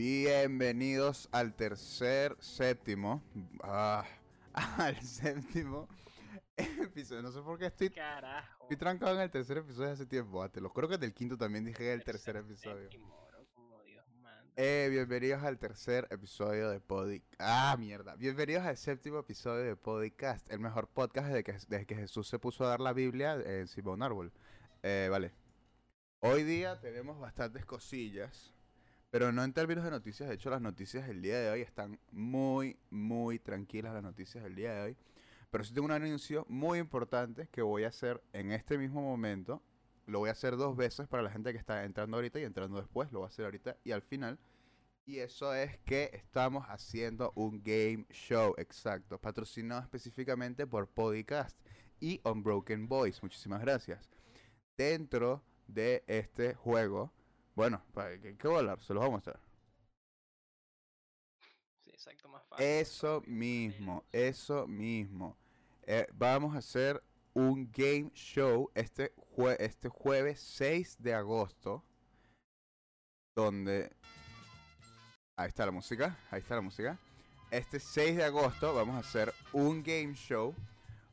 Bienvenidos al tercer, séptimo, ah, al séptimo episodio. No sé por qué estoy, Carajo. estoy trancado en el tercer episodio hace tiempo. ah, Te lo creo que del quinto también dije el tercer episodio. séptimo, bro, como Dios manda. Eh, bienvenidos al tercer episodio de Podcast. Ah, mierda. Bienvenidos al séptimo episodio de Podcast, el mejor podcast desde que, desde que Jesús se puso a dar la Biblia encima de un árbol. Eh, vale. Hoy día tenemos bastantes cosillas, pero no en términos de noticias. De hecho, las noticias del día de hoy están muy, muy tranquilas, las noticias del día de hoy. Pero sí tengo un anuncio muy importante que voy a hacer en este mismo momento. Lo voy a hacer dos veces para la gente que está entrando ahorita y entrando después. Lo voy a hacer ahorita y al final. Y eso es que estamos haciendo un game show, exacto, patrocinado específicamente por Podcast y Unbroken Boys. Muchísimas gracias. Dentro de este juego, bueno, ¿para ¿qué, qué voy a hablar? Se los voy a mostrar. Sí, exacto, más fácil. Eso mismo, eso mismo. Eh, vamos a hacer un game show este, jue- este jueves 6 de agosto. Donde... Ahí está la música, ahí está la música. Este 6 de agosto vamos a hacer un game show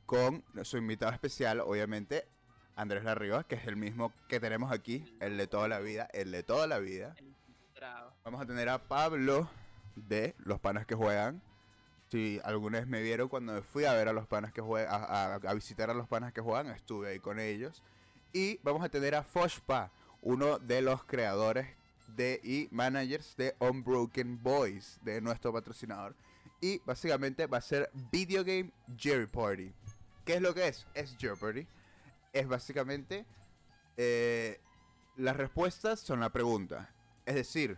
con su invitado especial, obviamente, Andrés Larriba, que es el mismo que tenemos aquí, el de toda la vida, el de toda la vida. Vamos a tener a Pablo de Los Panas que Juegan. Si alguna vez me vieron cuando me fui a ver a los panas que juegan, a, a- a visitar a los panas que juegan, estuve ahí con ellos. Y vamos a tener a Foshpa, uno de los creadores de y managers de Unbroken Boys, de nuestro patrocinador. Y básicamente va a ser Video Game Jeopardy. ¿Qué es lo que es? Es Jeopardy. Es básicamente eh, las respuestas son la pregunta. Es decir,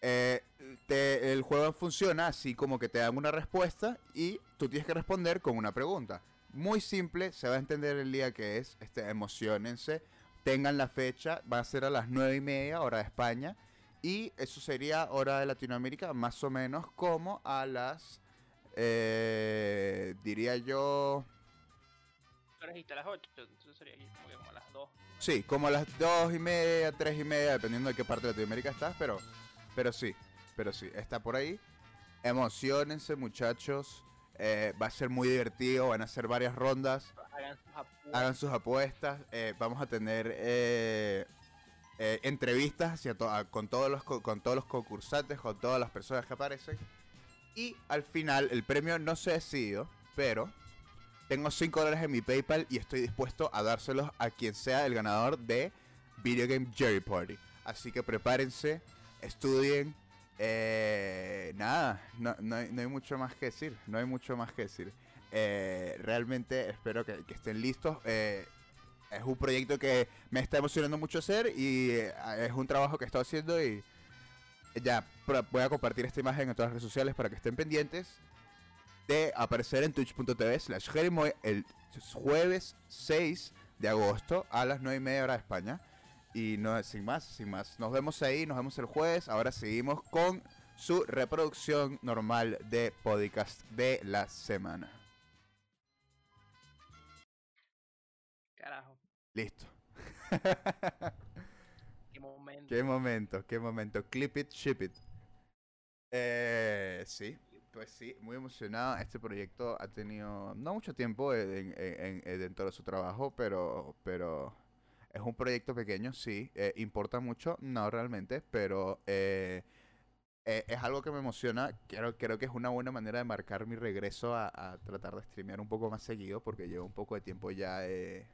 eh, el juego funciona así como que te dan una respuesta y tú tienes que responder con una pregunta. Muy simple, se va a entender el día que es. Este, emocionense, tengan la fecha, va a ser a las 9 y media, hora de España. Y eso sería hora de Latinoamérica, más o menos como a las, eh, diría yo, Tú dijiste a las 8, entonces sería como, a las 2. Sí, como a las dos y media, tres y media, dependiendo de qué parte de Latinoamérica estás, pero, pero sí, pero sí, está por ahí. Emocionense, muchachos. eh, va a ser muy divertido, van a ser varias rondas. Hagan sus apuestas. Hagan sus apuestas. eh, vamos a tener eh, eh, entrevistas hacia to- a- con, todos los, co- con todos los concursantes, con todas las personas que aparecen. Y al final, el premio no se ha decidido, pero tengo 5 dólares en mi PayPal y estoy dispuesto a dárselos a quien sea el ganador de Video Game Jerry Party. Así que prepárense, estudien. eh, nada, no, no hay, no hay mucho más que decir. No hay mucho más que decir. Eh, realmente espero que, estén listos. eh, es un proyecto que me está emocionando mucho hacer y es un trabajo que he estado haciendo y ya voy a compartir esta imagen en todas las redes sociales para que estén pendientes de aparecer en twitch.tv slash el jueves 6 de agosto a las 9 y media hora de España. Y no, sin más, sin más. Nos vemos ahí, nos vemos el jueves. Ahora seguimos con su reproducción normal de podcast de la semana. Carajo, Listo. qué momento. qué momento, qué momento. Clip it, ship it. Eh, sí, pues sí, muy emocionado. Este proyecto ha tenido no mucho tiempo en, en- en- en- dentro de su trabajo, pero, pero es un proyecto pequeño, sí. Eh, ¿Importa mucho? No realmente, pero eh, eh, es algo que me emociona. Creo, creo que es una buena manera de marcar mi regreso a, a tratar de streamear un poco más seguido, porque llevo un poco de tiempo ya. eh,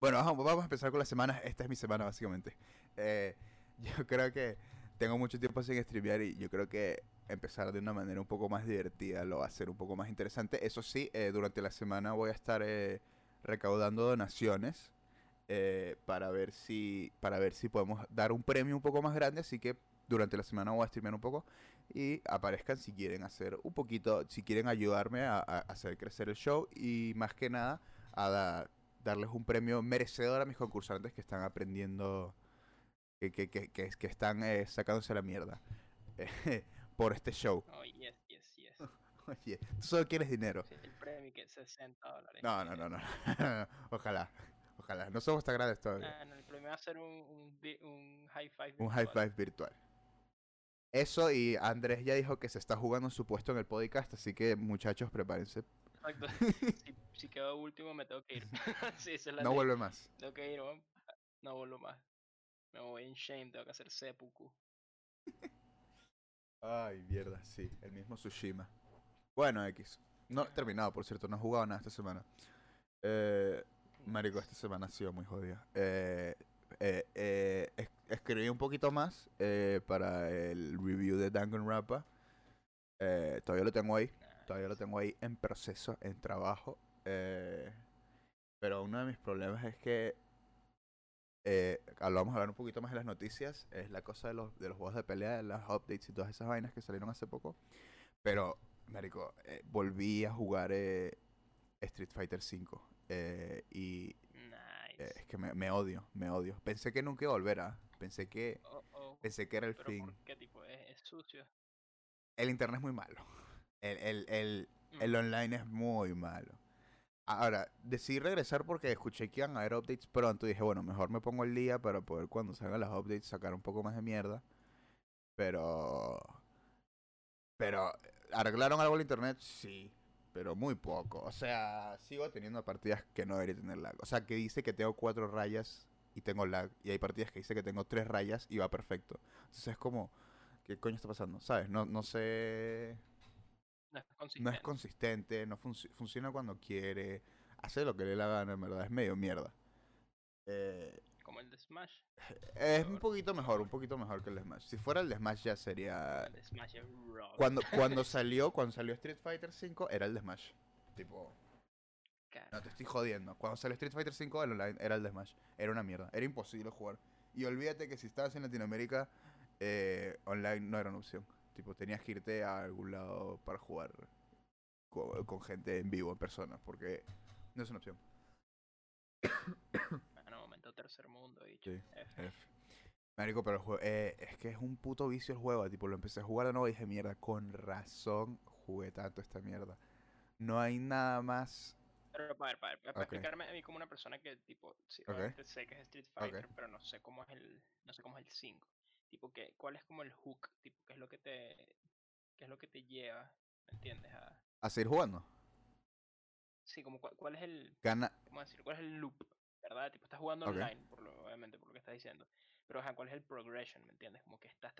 Bueno, vamos, vamos a empezar con la semana. Esta es mi semana, básicamente. Eh, yo creo que tengo mucho tiempo sin streamear y yo creo que empezar de una manera un poco más divertida lo va a hacer un poco más interesante. Eso sí, eh, durante la semana voy a estar eh, recaudando donaciones eh, para ver si para ver si podemos dar un premio un poco más grande. Así que durante la semana voy a streamear un poco y aparezcan si quieren hacer un poquito, si quieren ayudarme a, a hacer crecer el show y más que nada a da- darles un premio merecedor a mis concursantes que están aprendiendo, que, que, que, que, están eh, sacándose la mierda eh, por este show. Oh, yes, yes, yes. Oye, tú solo quieres dinero. Sí, el premio que es 60 dólares. No, no, no, no. Ojalá, ojalá. No somos tan grandes todavía. Ah, no, el premio va a ser un, un, vi- un high five. Un high virtual. five virtual. Eso y Andrés ya dijo que se está jugando su puesto en el podcast, así que muchachos, prepárense. Exacto. si, si quedo último me tengo que ir. sí, esa es la No vuelve más. Tengo que ir, ¿no? No vuelvo más. Me voy en shame, tengo que hacer seppuku. Ay, mierda, sí, el mismo Tsushima. Bueno, X. No he terminado, por cierto, no he jugado nada esta semana. Eh, Marico, esta semana ha sido muy jodida. Eh, eh, es- escribí un poquito más para el review de Danganronpa. Todavía lo tengo ahí. Todavía lo tengo ahí en proceso, en trabajo. pero uno de mis problemas es que. Eh, ah, lo vamos a hablar un poquito más en las noticias. Es la cosa de los, de los juegos de pelea, de las updates y todas esas vainas que salieron hace poco. Pero, Marico, eh, volví a jugar eh, Street Fighter V. eh, y Nice. eh, es que me, me odio, me odio. Pensé que nunca iba a volver a. Pensé que, Oh, oh. pensé que era el Pero fin. ¿por qué tipo? Es, es sucio. El internet es muy malo. El, el, el, Mm. el online es muy malo. Ahora, decidí regresar porque escuché que iban a haber updates pronto y dije, bueno, mejor me pongo el día para poder cuando salgan las updates sacar un poco más de mierda. Pero... Pero, ¿arreglaron algo el internet? Sí, pero muy poco. O sea, sigo teniendo partidas que no debería tener lag. O sea, que dice que tengo cuatro rayas y tengo lag. Y hay partidas que dice que tengo tres rayas y va perfecto. Entonces es como, ¿qué coño está pasando? ¿Sabes? No, no sé... No es No consistente. es consistente, no funci- funciona cuando quiere, hace lo que le la gana, en verdad, es medio mierda. Eh, Como el de Smash. es un poquito mejor, un poquito mejor que el de Smash. Si fuera el de Smash ya sería... El de Smash es rough. Cuando, cuando salió, cuando salió Street Fighter V era el de Smash. Tipo, Cara, no te estoy jodiendo. Cuando salió Street Fighter V el online era el de Smash. Era una mierda, era imposible jugar. Y olvídate que si estabas en Latinoamérica, eh, online no era una opción. Tipo, tenías que irte a algún lado para jugar co- con, gente en vivo, en persona, porque no es una opción. Bueno, momento tercer mundo, bicho. Sí, F. F. Marico, pero el jue- eh, es que es un puto vicio el juego. Tipo, lo empecé a jugar de nuevo y dije, mierda, con razón jugué tanto esta mierda. No hay nada más. Pero para ver, para, ver, para explicarme a mí como una persona que tipo, sí, sé que es Street Fighter, pero no sé cómo es el, no sé cómo es el 5. Tipo que, ¿cuál es como el hook? Tipo, ¿qué es lo que te, qué es lo que te lleva, ¿me entiendes? A, A seguir jugando. sí, como cuál, cuál es el, Gana. ¿cómo decir? ¿Cuál es el loop? ¿Verdad? Tipo, estás jugando Ok. online, por lo, obviamente, por lo que estás diciendo. Pero, ajá, ¿cuál es el progression? ¿Me entiendes? Como que estás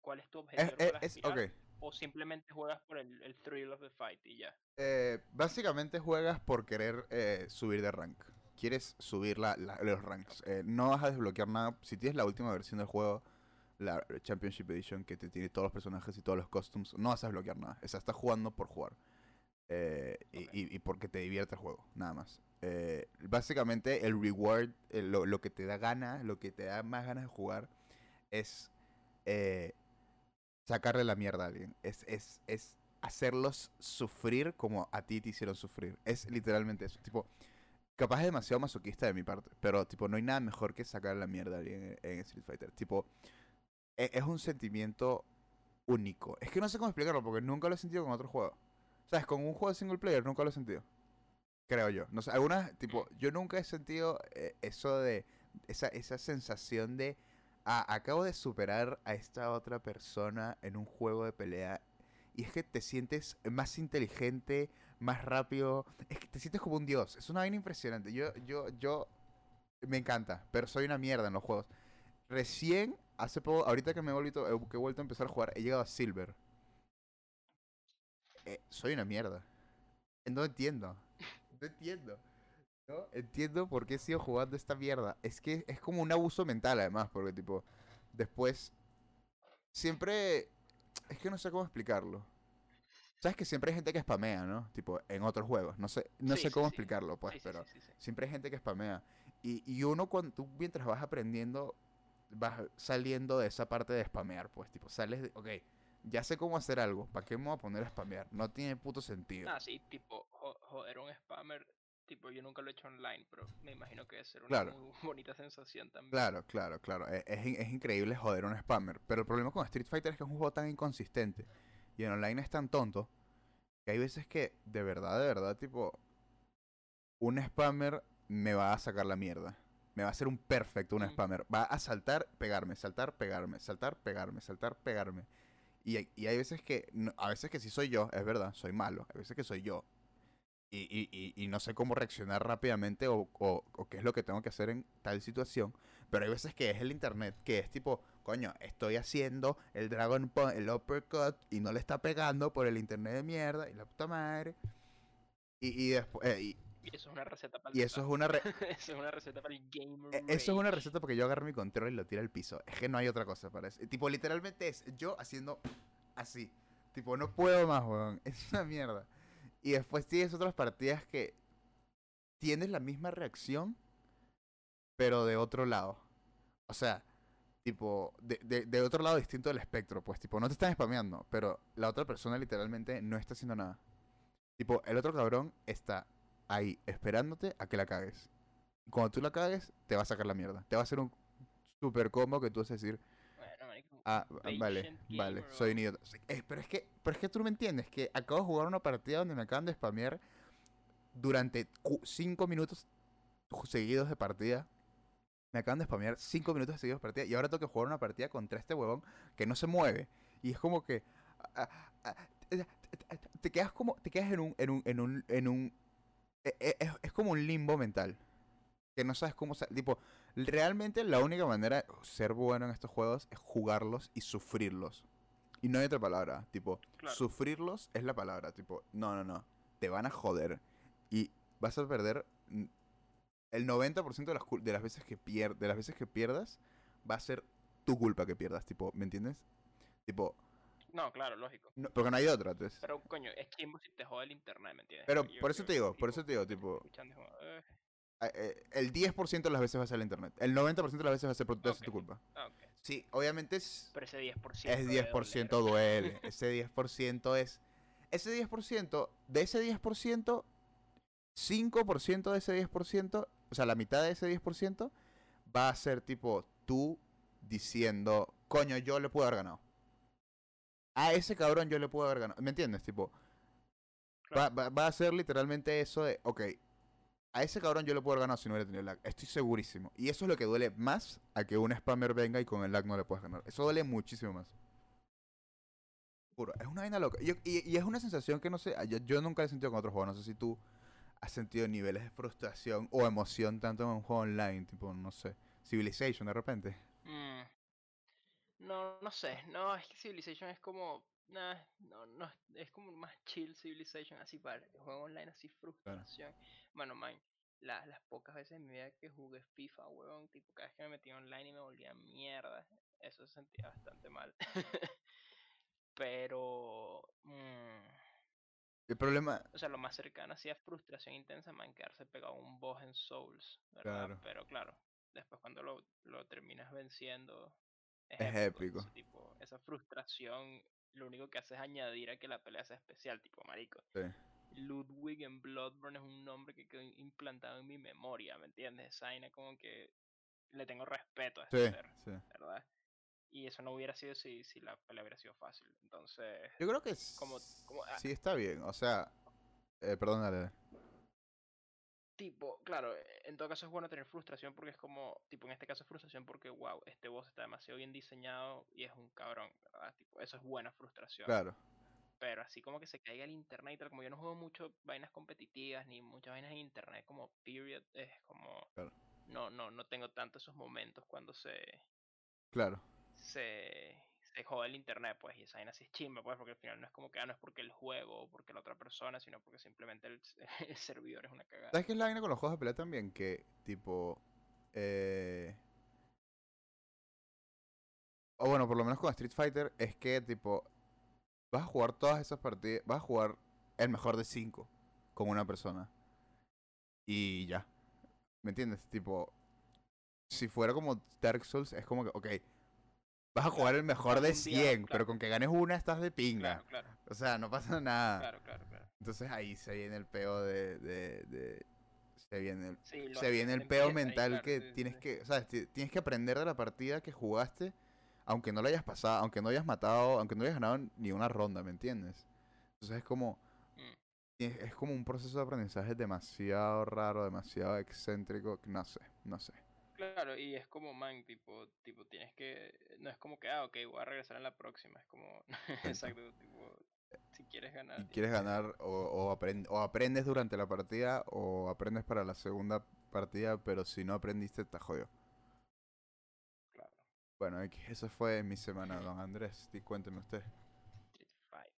¿Cuál es tu objetivo? es, cual es- aspirar? ok. ¿O simplemente juegas por el, el thrill of the fight y ya? Eh, básicamente juegas por querer eh, subir de rank. Quieres subir la, la- los ranks. Eh, no vas a desbloquear nada. Si tienes la última versión del juego, la Championship Edition, que te tiene todos los personajes y todos los costumes, no vas a desbloquear nada. O sea, estás jugando por jugar. Eh, y, y- y porque te divierte el juego, nada más. Eh, básicamente el reward, eh, lo, lo que te da ganas, lo que te da más ganas de jugar, es eh, sacarle la mierda a alguien. Es, es, es hacerlos sufrir como a ti te hicieron sufrir. Es literalmente eso. Tipo, capaz es demasiado masoquista de mi parte, pero tipo, no hay nada mejor que sacar la mierda a alguien en, en Street Fighter. Tipo, es un sentimiento único. Es que no sé cómo explicarlo porque nunca lo he sentido con otro juego. ¿Sabes? Con un juego de single player nunca lo he sentido. Creo yo. No sé, algunas, tipo, yo nunca he sentido eh, eso de, esa, esa sensación de, ah, acabo de superar a esta otra persona en un juego de pelea. Y es que te sientes más inteligente, más rápido. Es que te sientes como un dios. Es una vaina impresionante. Yo, yo, yo, me encanta, pero soy una mierda en los juegos. Recién, hace poco, ahorita que me he vuelto, eh, he vuelto a empezar a jugar, he llegado a Silver. Eh, soy una mierda. No entiendo. No entiendo. No entiendo por qué sigo jugando esta mierda. Es que es como un abuso mental, además, porque, tipo, después. Siempre. Es que no sé cómo explicarlo. Sabes que siempre hay gente que spamea, ¿no? Tipo, en otros juegos. No sé, no Sí, sé sí, cómo sí. explicarlo, pues, pero. Siempre hay gente que spamea. Y, y uno, cuando tú mientras vas aprendiendo, vas saliendo de esa parte de spamear, pues, tipo, sales de, ok, ya sé cómo hacer algo, ¿para qué me voy a poner a spamear? No tiene puto sentido. Ah, sí, tipo, jo- joder, un spammer, tipo, yo nunca lo he hecho online, pero me imagino que debe ser una Claro. muy bonita sensación también. Claro, claro, claro. e- Es, es increíble joder un spammer. Pero el problema con Street Fighter es que es un juego tan inconsistente. Y en online es tan tonto. Que hay veces que, de verdad, de verdad, tipo. Un spammer me va a sacar la mierda. Me va a hacer un perfecto, un Mm. spammer. Va a saltar, pegarme, saltar, pegarme, saltar, pegarme, saltar, pegarme. Y, hay- y hay veces que, a veces que sí soy yo, es verdad, soy malo, hay veces que soy yo. Y, y, y, no sé cómo reaccionar rápidamente o, o, o qué es lo que tengo que hacer en tal situación. Pero hay veces que es el internet, que es tipo, coño, estoy haciendo el Dragon Punch, el uppercut, y no le está pegando por el internet de mierda, y la puta madre. Y, y después, y, Y eso es una receta para y eso es una re- eso es una receta para el game e- Eso es una receta porque yo agarro mi control y lo tiro al piso. Es que no hay otra cosa para eso. Tipo, literalmente es yo haciendo así. Tipo, no puedo más, weón. Es una mierda. Y después tienes otras partidas que tienes la misma reacción, pero de otro lado. O sea, tipo, de, de, de otro lado distinto del espectro. Pues, tipo, no te están spameando, pero la otra persona literalmente no está haciendo nada. Tipo, el otro cabrón está ahí esperándote a que la cagues. Y cuando tú la cagues, te va a sacar la mierda. Te va a hacer un super combo que tú vas a decir, Bueno, marico, ah, vale, vale, gamer, soy un idiota. Eh, pero, es que, pero es que tú no me entiendes, que acabo de jugar una partida donde me acaban de spamear durante 5 minutos seguidos de partida. Me acaban de spamear 5 minutos seguidos de partida y ahora tengo que jugar una partida contra este huevón que no se mueve. Y es como que... ah, ah, te- te- te- te quedas como... Te quedas en un... En un, en un, en un es, es como un limbo mental. Que no sabes cómo... Tipo, realmente la única manera de ser bueno en estos juegos es jugarlos y sufrirlos. Y no hay otra palabra. Tipo, Claro. sufrirlos es la palabra. Tipo, no, no, no. Te van a joder. Y vas a perder... El 90% de las, de las veces que pier de las veces que pierdas va a ser tu culpa que pierdas, tipo, ¿me entiendes? Tipo, No, claro, lógico. no- porque no hay otra, entonces. Pero, coño, es chimbo si te jode el internet, ¿me entiendes? Pero Yo por eso que, te digo, por eso te digo, tipo, eh, eh, eh, el 10% de las veces va a ser el internet. El 90% de las veces va a ser, a ser tu culpa. ah, ok. Sí, obviamente es, Pero ese 10% es debe 10% doler. duele. Ese 10% es... Ese 10%, de ese 10%, 5% de ese 10%, o sea, la mitad de ese 10% va a ser tipo tú diciendo, coño, yo le puedo haber ganado. A ese cabrón yo le puedo haber ganado. ¿Me entiendes? Tipo, va, va- va a ser literalmente eso de, ok, a ese cabrón yo le puedo haber ganado si no hubiera tenido lag. Estoy segurísimo. Y eso es lo que duele más a que un spammer venga y con el lag no le puedas ganar. Eso duele muchísimo más. Juro, es una vaina loca. Yo- y, y es una sensación que no sé, yo, yo nunca he sentido con otros juegos. No sé si tú has sentido niveles de frustración o emoción tanto en un juego online, tipo, no sé, Civilization de repente. Mm. No, no sé, no, es que Civilization es como, nah, no, no, es como más chill Civilization, así para el juego online, así frustración. Bueno, man, la- las pocas veces en mi vida que jugué FIFA, weón, tipo, cada vez que me metía online y me volvía mierda, eso se sentía bastante mal. Pero, mm, El problema, o sea, lo más cercano así a frustración intensa, man, quedarse pegado a un boss en Souls, ¿verdad? Claro. Pero claro, después cuando lo, lo terminas venciendo, Es es épico. entonces, tipo, esa frustración lo único que hace es añadir a que la pelea sea especial, tipo, marico. sí, Ludwig en Bloodborne es un nombre que quedó implantado en mi memoria, ¿me entiendes? Esa como que le tengo respeto a este sí, ser, sí. ¿verdad? Y eso no hubiera sido si, si la pelea hubiera sido fácil. Entonces, Yo creo que Como- como- ah. sí está bien. O sea, eh, perdón, dale. Tipo, claro, en todo caso es bueno tener frustración porque es como, tipo, en este caso es frustración porque, wow, este boss está demasiado bien diseñado y es un cabrón, ¿verdad? Tipo, eso es buena frustración. Claro. Pero así como que se caiga el internet y tal, como yo no juego mucho vainas competitivas ni muchas vainas en internet como period, es como Claro. no, no, no tengo tanto esos momentos cuando se, Claro. se, se jode el internet, pues, y esa vaina sí es chimba, pues, porque al final no es como que ah, no es porque el juego o porque la otra persona, sino porque simplemente el, el servidor es una cagada. ¿Sabes qué es la vaina con los juegos de pelea también? Que, tipo. Eh... O bueno, por lo menos con Street Fighter, es que, tipo. Vas a jugar todas esas partidas. Vas a jugar el mejor de cinco con una persona. Y ya. ¿Me entiendes? Tipo. Si fuera como Dark Souls, es como que, ok. Vas a jugar el mejor de mundial, 100, claro. pero con que ganes una estás de pinga. Claro, O sea, no pasa nada. claro, claro, claro. Entonces ahí se viene el peo de. de, de- se viene el, Sí, se viene el peo mental que sí, tienes sí. que. ¿Sabes? Ti- Tienes que aprender de la partida que jugaste. Aunque no la hayas pasado, aunque no hayas matado, aunque no hayas ganado ni una ronda, ¿me entiendes? Entonces es como. Mm. Es como un proceso de aprendizaje demasiado raro, demasiado excéntrico. No sé, no sé. Claro, y es como, man, tipo, tipo, tienes que, no es como que, ah, ok, voy a regresar en la próxima, es como, exacto, tipo, si quieres ganar. Y quieres ganar o, o, aprend- o aprendes durante la partida o aprendes para la segunda partida, pero si no aprendiste, te jodido. Claro, Bueno, eso fue mi semana, don Andrés. Y cuénteme usted. Street Fight.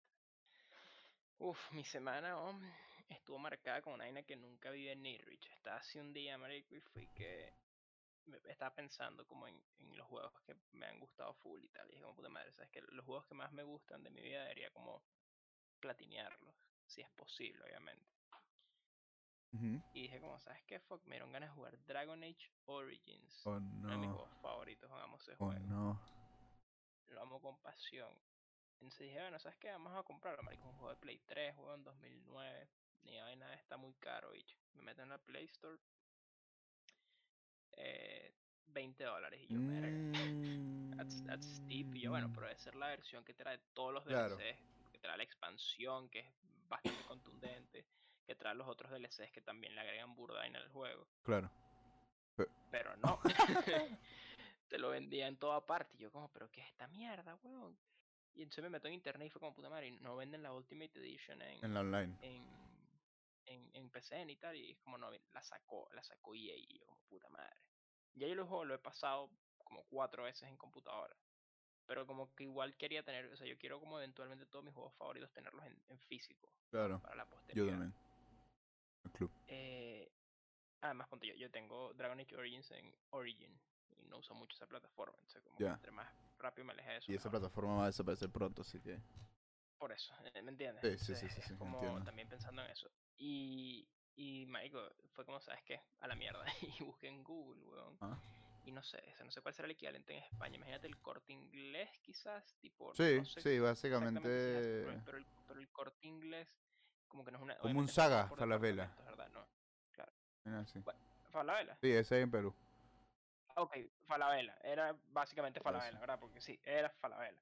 Uf, mi semana, hombre, estuvo marcada con una vaina que nunca viví en Nirrich. Estaba así un día, marico, y fui que estaba pensando como en, en los juegos que me han gustado full y tal. Y dije, como puta madre, sabes que los juegos que más me gustan de mi vida debería como platinearlos, si es posible, obviamente. Y dije, como, ¿sabes qué? Fuck, me dieron ganas de jugar Dragon Age Origins. Oh Uno de mis no. juegos favoritos, hagamos ese Oh juego. no. Lo amo con pasión. Entonces dije, bueno, ¿sabes qué? Vamos a comprarlo, marico. Un juego de Play 3, juego en 2009. Ni vaina, está muy caro, bicho. Me meto en la Play Store. Eh, 20 dólares. Y yo, verga. That's, that's steep. Y yo, bueno, Mm, pero debe ser la versión que trae todos los Claro. DLCs. Que trae la expansión, que es bastante contundente. Que trae los otros DLCs que también le agregan burda en el juego. Claro. Pero no. Te lo vendía en toda parte. Y yo como, pero ¿qué es esta mierda, weón? Y entonces me meto en internet y fue como, puta madre, no venden la Ultimate Edition en, En la online. en, en, en PCN y tal. Y es como, no, la sacó, la sacó EA. Y yo como, puta madre. Ya yo el juego lo he pasado como cuatro veces en computadora. Pero como que igual quería tener, o sea, yo quiero como eventualmente todos mis juegos favoritos tenerlos en, en físico Claro. para la Yo posteridad. también. El club. Eh, además, ponte yo, yo tengo Dragon Age Origins en Origin y no uso mucho esa plataforma. Entonces, como que Ya. entre más rápido me aleje de eso. Y esa plataforma va a desaparecer pronto, así que. Por eso, eh, ¿me entiendes? Sí, sí, sí, Entonces, sí, es sí, como entiendo. también pensando en eso. Y, y, marico, fue como, ¿sabes qué? A la mierda. Y busqué en Google, weón. Ah. Y no sé, no sé cuál será el equivalente en España. Imagínate el corte inglés, quizás, tipo. Sí, no sé sí, es básicamente. pero, pero el, pero el corte inglés, como que no es una. Como un es Saga, Falabella. ¿verdad? No. Mira, sí. Falabella. Sí, ese ahí en Perú. Ok, Falabella. Era básicamente. Falabella, ¿verdad? Porque sí, era Falabella.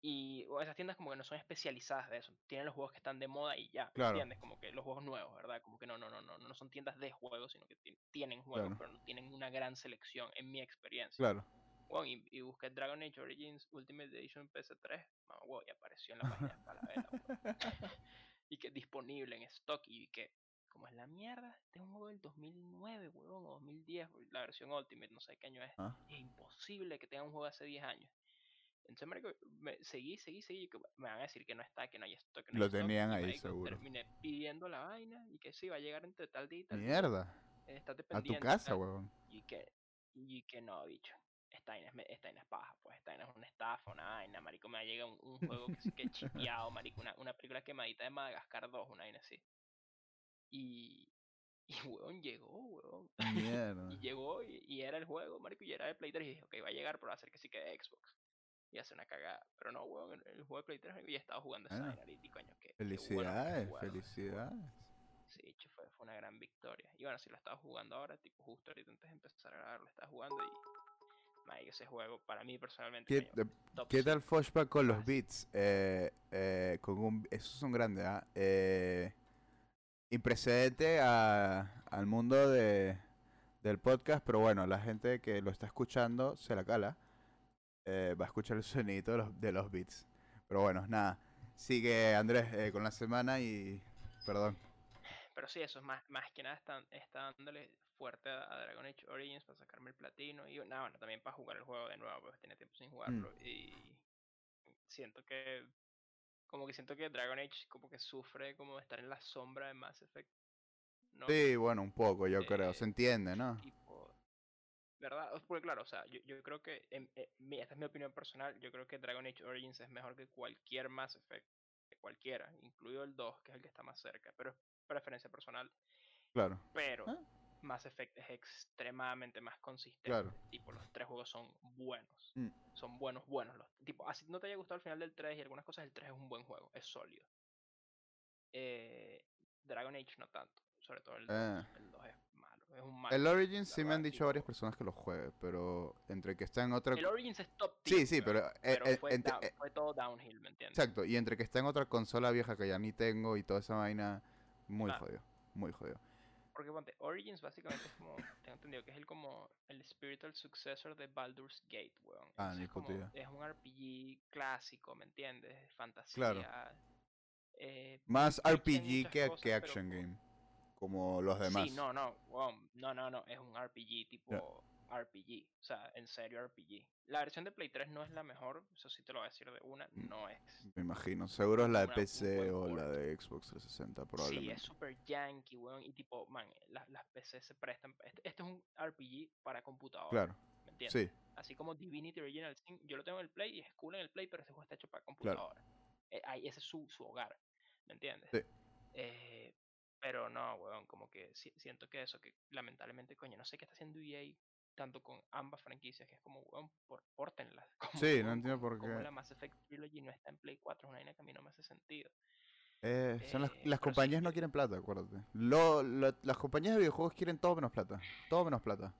Y esas tiendas como que no son especializadas de eso. Tienen los juegos que están de moda y ya. Claro. ¿Entiendes? Como que los juegos nuevos, ¿verdad? Como que no, no, no, no, no son tiendas de juegos, sino que ti- tienen juegos, Claro. pero no tienen una gran selección, en mi experiencia. Claro. Bueno, y, y busqué Dragon Age Origins Ultimate Edition PS3. Mamá, wow, y apareció en la página de Falabella. weón. y que disponible en stock. Y que, como es la mierda, este es un juego del 2009, weón, o 2010, la versión Ultimate, no sé qué año es. Ah. Es imposible que tenga un juego de hace 10 años. Entonces, marico, me, seguí, seguí, seguí. que me van a decir que no está, que no hay stock. Que no Lo hay tenían ahí, marico, seguro. Terminé pidiendo la vaina y que sí, va a llegar entre tal día y tal día. Mierda. eh, estate A tu pendiente casa, tal. huevón. Y que, y que no, bicho. Esta vaina, es, esta vaina es paja, pues. Esta vaina es una estafa, una vaina, marico. Me llega un, un juego que sí que chipeado, marico. Una, una película quemadita de Madagascar 2, una vaina así. Y, y huevón, llegó, huevón. Mierda. Y llegó y, y era el juego, marico, y era de Play 3. Y dije, ok, va a llegar, pero va a ser que sí que de Xbox. Y hace una cagada. Pero no, huevón, el, el juego de Play 3, marico, ya estaba jugando esa Ah. y coño, que Felicidades, felicidades. Sí, hecho, fue, fue una gran victoria. Y bueno, si lo estaba jugando ahora, tipo justo ahorita antes de empezar a grabar, lo estaba jugando y. Marico, ese juego, para mí personalmente. ¿Qué, coño, de- top ¿Qué tal cinco. Flashback con los beats? Eh, eh, con un, esos son grandes, ¿ah? Eh, imprecedente a- al mundo de, del podcast, pero bueno, la gente que lo está escuchando se la cala. Eh, va a escuchar el sonido de los, de los beats. Pero bueno, nada. Sigue Andrés eh, con la semana y. Perdón. Pero sí, eso es más, más que nada está, está dándole fuerte a, Dragon Age Origins para sacarme el platino. Y nada, bueno, también para jugar el juego de nuevo, porque tenía tiempo Mm. sin jugarlo. Y siento que. Como que siento que Dragon Age como que sufre como de estar en la sombra de Mass Effect. ¿no? Sí, bueno, un poco, yo creo. Se Eh, entiende, ¿no? tipo, ¿verdad? Porque claro, o sea, yo, yo creo que, en- eh, mi- esta es mi opinión personal, yo creo que Dragon Age Origins es mejor que cualquier Mass Effect, que cualquiera, incluido el 2, que es el que está más cerca, pero es preferencia personal. Claro, Pero Ah. Mass Effect es extremadamente más consistente. claro. Tipo, los tres juegos son buenos. Mm. Son buenos, buenos. Los, tipo, así no te haya gustado el final del 3 y algunas cosas, el 3 es un buen juego, es sólido. Eh, Dragon Age no tanto, sobre todo el 2. Eh. El 2 es es un mal El Origins sí me han dicho varias personas que lo juegue, pero entre que está en otra... El Origins es top Sí, tier, sí, weón, pero, eh, pero eh, fue, entre- down- eh, fue todo downhill, ¿me entiendes? exacto, y entre que está en otra consola vieja que ya ni tengo y toda esa vaina, muy Claro. jodido, muy jodido. porque ponte, Origins básicamente es como, tengo entendido que es el como el spiritual successor de Baldur's Gate, weón. Ah, ni es, como, es un RPG clásico, ¿me entiendes? Fantasía. Claro. eh, Más RPG que, cosas, que action game. Como los demás. Sí, no, no, no, no, no, es un RPG tipo RPG, o sea, en serio RPG. La versión de Play 3 no es la mejor, eso sí te lo voy a decir de una, Mm, no es. Me imagino. Seguro es la de Una- PC o la de Xbox 360 Sí, probablemente. es super yankee, weón, y tipo, man, las, las PC se prestan. Este, este es un RPG para computadora, Claro, ¿me entiendes? sí, Así como Divinity Original Sin, yo lo tengo en el Play y es cool en el Play, pero ese juego está hecho para computadora. Eh, ahí, ese es su, su hogar, ¿me entiendes? Sí. Eh, pero no, weón, como que si- siento que eso, que lamentablemente, coño, no sé qué está haciendo EA tanto con ambas franquicias, que es como, weón, por, pórtenlas. Como, Sí, no entiendo como- por como qué. la Mass Effect Trilogy no está en Play 4, es una que a mí no me hace sentido. Eh, son las, Eh, las pero sí, compañías no quieren plata, acuérdate. Lo, lo- las compañías de videojuegos quieren todo menos plata. Todo menos plata.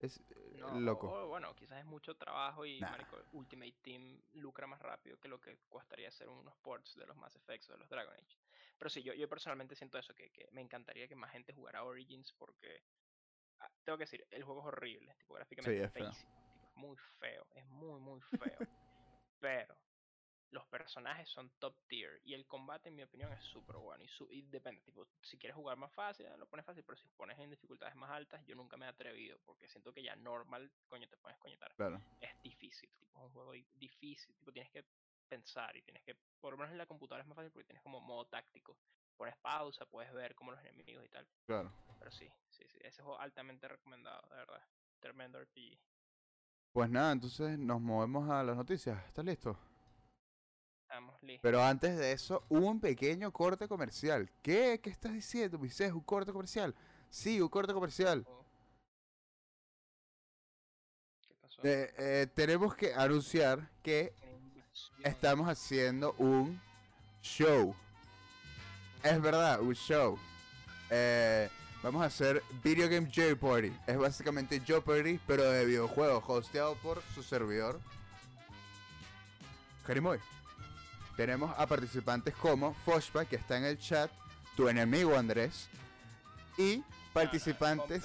Es eh, No, loco. o bueno, quizás es mucho trabajo y Nah. marico, Ultimate Team lucra más rápido que lo que costaría hacer unos ports de los Mass Effects o de los Dragon Age. Pero sí, yo, yo personalmente siento eso, que, que me encantaría que más gente jugara Origins porque, ah, tengo que decir, el juego es horrible, tipo, gráficamente es feo. feísimo, tipo, es muy feo, es muy, muy feo. pero los personajes son top tier y el combate, en mi opinión, es súper bueno. Y, su- y depende, tipo, si quieres jugar más fácil, lo pones fácil, pero si pones en dificultades más altas, yo nunca me he atrevido porque siento que ya normal, coño, te pones coñetar. Claro. Es difícil, tipo, es un juego di- difícil, tipo, tienes que pensar y tienes que, por lo menos en la computadora es más fácil porque tienes como modo táctico. Pones pausa, puedes ver como los enemigos y tal. Claro. Pero sí, sí, sí, ese juego altamente recomendado, de verdad. Tremendo RPG. Pues nada, entonces nos movemos a las noticias. ¿Estás listo? Estamos listos. Pero antes de eso, un pequeño corte comercial. ¿Qué? ¿Qué estás diciendo, Moisés? ¿Un corte comercial? Sí, un corte comercial. ¿Qué pasó? Eh, eh, tenemos que anunciar que. Estamos haciendo un show. Es verdad, un show. Eh, vamos a hacer Video Game J Party. Es básicamente Jeopardy, pero de videojuegos, hosteado por su servidor. Jerimoy. Tenemos a participantes como Foshpa, que está en el chat, tu enemigo Andrés, y participantes.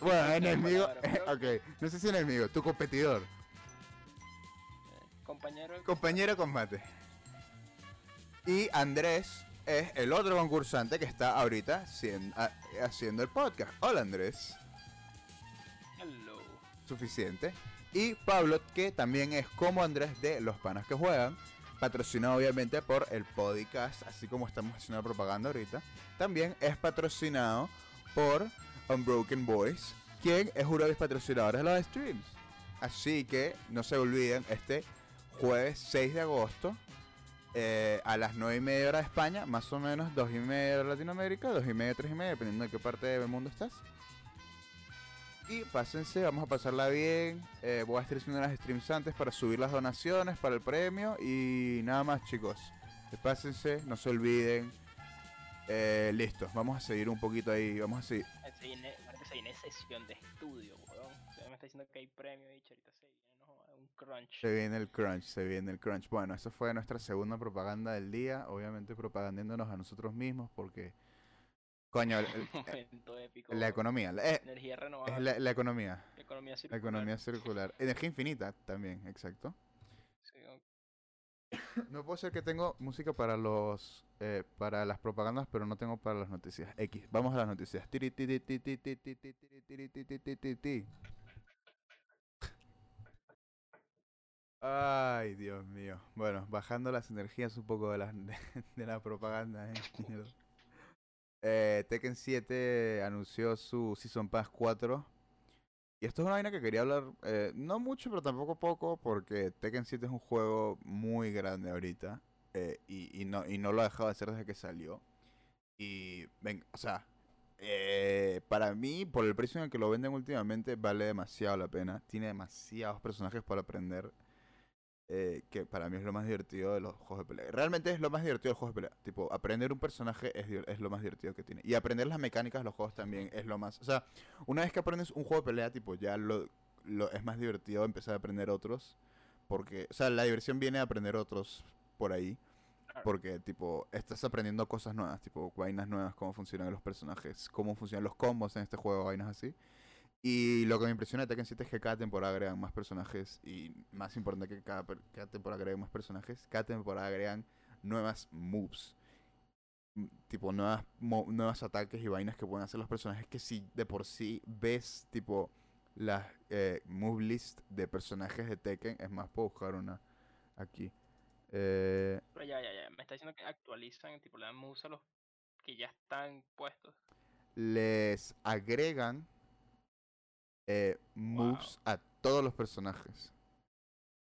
Bueno, enemigo. ok, no sé si enemigo, tu competidor. Compañero. de Compañero combate. Y Andrés es el otro concursante que está ahorita haciendo el podcast. Hola Andrés. Hello. Suficiente. Y Pablo, que también es como Andrés de Los Panas que Juegan. Patrocinado obviamente por el podcast, así como estamos haciendo propaganda ahorita. También es patrocinado por Unbroken Boys, quien es uno de los patrocinadores de los streams. Así que no se olviden, este jueves 6 de agosto, eh, a las 9 y media hora de España, más o menos 2 y media de Latinoamérica, 2 y media, 3 y media, dependiendo de qué parte del mundo estás. Y pásense, vamos a pasarla bien. eh, voy a estar haciendo unas streams antes para subir las donaciones para el premio. Y nada más, chicos. Eh, Pásense, no se olviden. Eh, listo, vamos a seguir un poquito ahí. Vamos a seguir. Sesión de estudio, me está diciendo que hay premio, dicho, ahorita crunch. Se viene el crunch, se viene el crunch. Bueno, esa fue nuestra segunda propaganda del día. Obviamente propagandiéndonos a nosotros mismos porque... Coño, el- Momento épico. la economía. la- eh, Energía es renovable. la, la economía. economía La circular. economía circular. Energía infinita también, exacto. Sí, ok. No puedo ser que tengo música para los eh, para las propagandas, pero no tengo para las noticias. X, vamos a las noticias. Tiri, tiri, ti, ti, ti, ti, ti, tiri, tiri, ti, ti, ti, ti, ti. Ay, Dios mío. Bueno, bajando las energías un poco de la, de, de la propaganda. eh. Eh, Tekken 7 anunció su Season Pass 4. Y esto es una vaina que quería hablar, eh, no mucho, pero tampoco poco, porque Tekken 7 es un juego muy grande ahorita. eh, y, y no, y no lo ha dejado de hacer desde que salió. Y, ven, o sea, eh, para mí, por el precio en el que lo venden últimamente, vale demasiado la pena. Tiene demasiados personajes para aprender. Eh, que para mí es lo más divertido de los juegos de pelea. Realmente es lo más divertido de los juegos de pelea. Tipo, aprender un personaje es, es lo más divertido que tiene. Y aprender las mecánicas de los juegos también es lo más. O sea, una vez que aprendes un juego de pelea, tipo, ya lo, lo es más divertido empezar a aprender otros. Porque, o sea, la diversión viene de aprender otros por ahí. Porque, tipo, estás aprendiendo cosas nuevas, tipo, vainas nuevas, cómo funcionan los personajes, cómo funcionan los combos en este juego, vainas así. Y lo que me impresiona de Tekken 7 es que cada temporada agregan más personajes y más importante que cada, cada temporada agregan más personajes, cada temporada agregan nuevas moves. Mm, tipo, nuevas, nuevos ataques y vainas que pueden hacer los personajes que si de por sí ves, tipo, las eh, move list de personajes de Tekken, es más, puedo buscar una aquí. Eh, Pero ya, ya, ya, me está diciendo que actualizan, tipo, le dan moves a los que ya están puestos. Les agregan eh, moves a todos los personajes.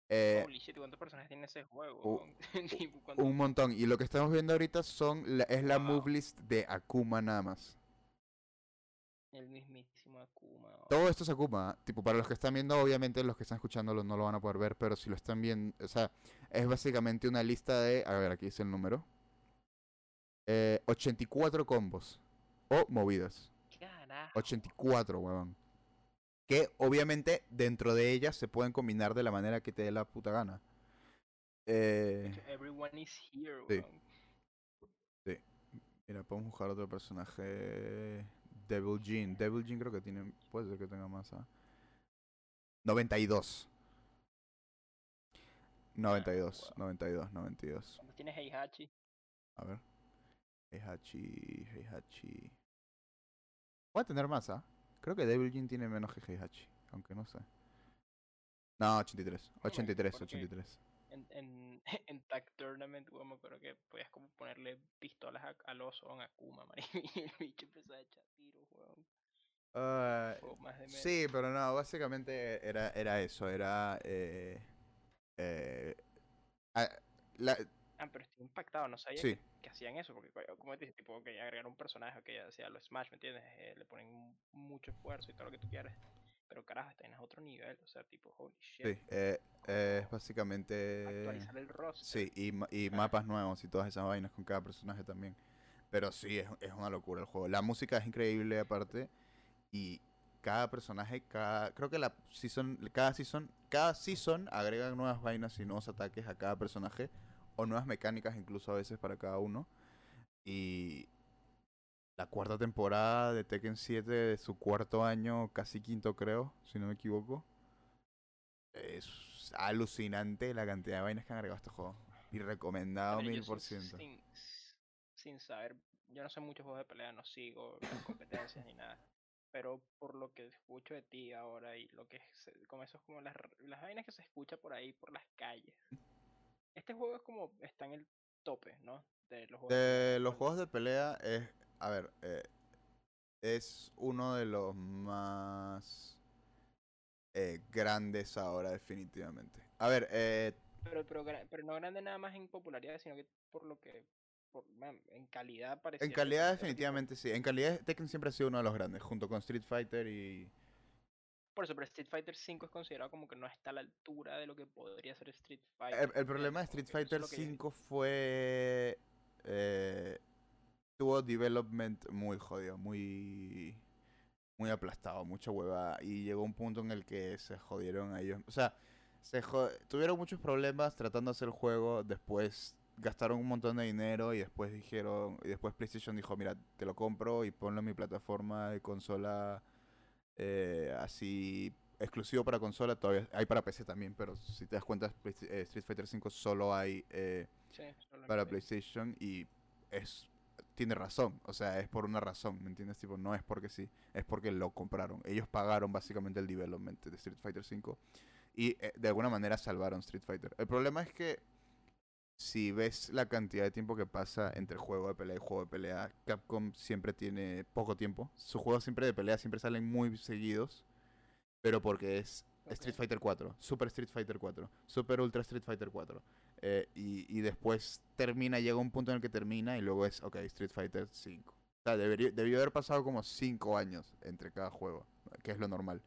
Eh, Holy shit, ¿cuántos personajes tiene ese juego? un montón. Y lo que estamos viendo ahorita son es la move list de Akuma nada más. El mismísimo Akuma. Todo esto es Akuma. Tipo, para los que están viendo, obviamente los que están escuchándolo no lo van a poder ver, pero si lo están viendo, o sea, es básicamente una lista de, a ver, aquí dice el número. 84 eh, combos o movidas. Carajo. 84, huevón que obviamente dentro de ellas se pueden combinar de la manera que te dé la puta gana. Eh, Everyone is here, sí. sí. Mira, podemos buscar otro personaje. Devil Jean. Devil Jean creo que tiene. Puede ser que tenga más. 92. 92, 92, 92. ¿Tienes Heihachi? A ver. Heihachi, Heihachi. Voy a tener más, ¿ah? Creo que Devil Jin tiene menos que Heihachi, aunque no sé. No, 83. 83, 83. En, en, en Tag Tournament, me acuerdo que podías como ponerle pistolas a, al oso a Akuma, man, y el bicho empezó a echar tiros, weón. Uh, sí, pero no, básicamente era, era eso, era... Eh, eh, la, Ah, pero estoy impactado, no sabía que, hacían eso, porque como te dices, tipo, que agregar un personaje que hacía los Smash, ¿me entiendes? Eh, le ponen mucho esfuerzo y todo lo que tú quieras. Pero carajo, está en otro nivel, o sea, tipo, holy shit. Sí, eh, es básicamente... Actualizar el roster. Sí, y, y mapas nuevos y todas esas vainas con cada personaje también. Pero sí, es, es una locura el juego. La música es increíble aparte y cada personaje, cada creo que la season, cada season, cada season agregan nuevas vainas y nuevos ataques a cada personaje o nuevas mecánicas incluso a veces para cada uno. Y la cuarta temporada de Tekken 7 de su cuarto año, casi quinto creo, si no me equivoco. Es alucinante la cantidad de vainas que han agregado a este juego. Y recomendado mil por ciento. Sin, saber, yo no sé muchos juegos de pelea, no sigo las competencias ni nada. Pero por lo que escucho de ti ahora y lo que como eso es como las, las vainas que se escucha por ahí, por las calles este juego es como, está en el tope, ¿no? De los juegos de, los juegos de pelea es, a ver, eh, es uno de los más eh, grandes ahora definitivamente. A ver, eh, pero, pero, pero no grande nada más en popularidad, sino que por lo que en calidad parece. En calidad definitivamente sí. En calidad Tekken siempre ha sido uno de los grandes, junto con Street Fighter y por eso, pero Street Fighter 5 es considerado como que no está a la altura de lo que podría ser Street Fighter. El, problema de Street Fighter 5 fue. Eh, tuvo development muy jodido, muy. Muy aplastado, mucha hueva. Y llegó un punto en el que se jodieron a ellos. O sea, se tuvieron muchos problemas tratando de hacer el juego. Después gastaron un montón de dinero y después dijeron. Y después PlayStation dijo: Mira, te lo compro y ponlo en mi plataforma de consola eh, así exclusivo para consola, todavía hay para PC también, pero si te das cuenta, eh, Street Fighter V solo hay eh, para PlayStation y es tiene razón, o sea, es por una razón, ¿me entiendes? Tipo, no es porque sí, es porque lo compraron. Ellos pagaron básicamente el development de Street Fighter V y de alguna manera salvaron Street Fighter. El problema es que si ves la cantidad de tiempo que pasa entre juego de pelea y juego de pelea, Capcom siempre tiene poco tiempo. Sus juegos siempre de pelea siempre salen muy seguidos, pero porque es Street Fighter 4, Super Street Fighter 4, Super Ultra Street Fighter 4. Eh, y, después termina, llega un punto en el que termina y luego es, ok, Street Fighter 5. O sea, debió haber pasado como 5 años entre cada juego, que es lo normal.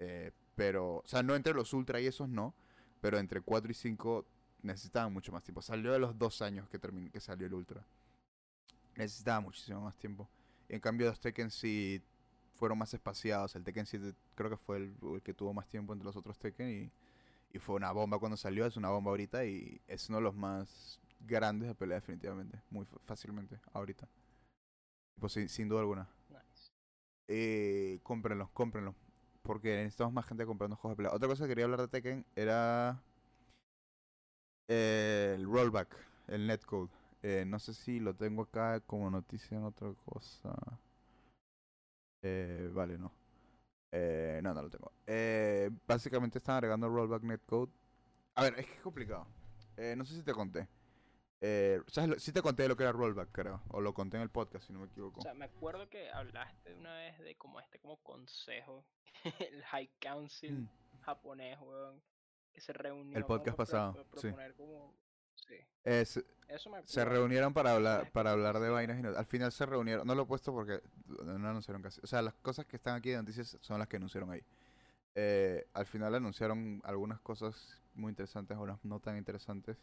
Eh, pero, o sea, no entre los Ultra y esos no, pero entre 4 y 5 necesitaba mucho más tiempo. Salió de los dos años que, que salió el Ultra. Necesitaba muchísimo más tiempo. en cambio, los Tekken sí fueron más espaciados. El Tekken 7 creo que fue el, que tuvo más tiempo entre los otros Tekken y, y, fue una bomba cuando salió. Es una bomba ahorita y es uno de los más grandes de pelea definitivamente, muy fácilmente, ahorita. Pues sin, sin duda alguna. Nice. Eh, cómprenlo, cómprenlo. Porque necesitamos más gente comprando juegos de pelea. Otra cosa que quería hablar de Tekken era eh, el rollback, el netcode. Eh, no sé si lo tengo acá como noticia en otra cosa. Eh, vale, no. Eh, no, no lo tengo. Eh, básicamente están agregando rollback netcode. A ver, es que es complicado. Eh, no sé si te conté. Eh, ¿sabes lo- sí te conté de lo que era rollback, creo. O lo conté en el podcast, si no me equivoco. O sea, me acuerdo que hablaste una vez de como este como consejo, el High Council Mm. japonés, weón, que se reunió. El podcast como pasado, para sí. proponer como, sí, se- eso me Se acuerdo. reunieron para hablar, para hablar de vainas y no- al final se reunieron. No lo he puesto porque no anunciaron casi. O sea, las cosas que están aquí de noticias son las que anunciaron ahí. Eh, al final anunciaron algunas cosas muy interesantes, algunas no tan interesantes.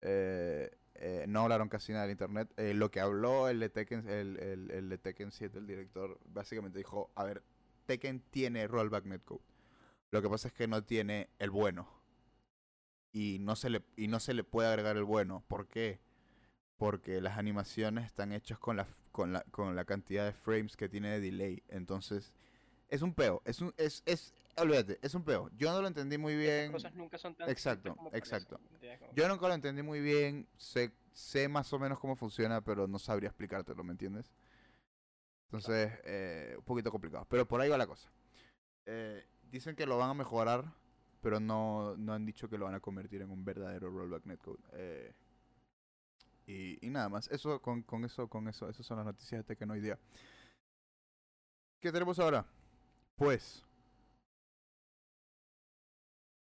Eh, eh, no hablaron casi nada del internet. Lo que habló el de Tekken, el, el, el de Tekken 7, el director, básicamente dijo, a ver, Tekken tiene rollback netcode. Lo que pasa es que no tiene el bueno. Y no se le, y no se le puede agregar el bueno. ¿Por qué? Porque las animaciones están hechas con la, con la, con la cantidad de frames que tiene de delay. Entonces, es un peo. Es un, es, es, olvídate, es un peo. Yo no lo entendí muy bien. cosas nunca son tan Exacto, como exacto. Yo nunca lo entendí muy bien. Sé, sé más o menos cómo funciona, pero no sabría explicártelo, ¿me entiendes? Entonces, eh, un poquito complicado. Pero por ahí va la cosa. Eh, dicen que lo van a mejorar, pero no, no han dicho que lo van a convertir en un verdadero rollback netcode. Eh, y, nada más. Eso, con, con eso, con eso, esas son las noticias de Tekken hoy día. ¿Qué tenemos ahora? Pues.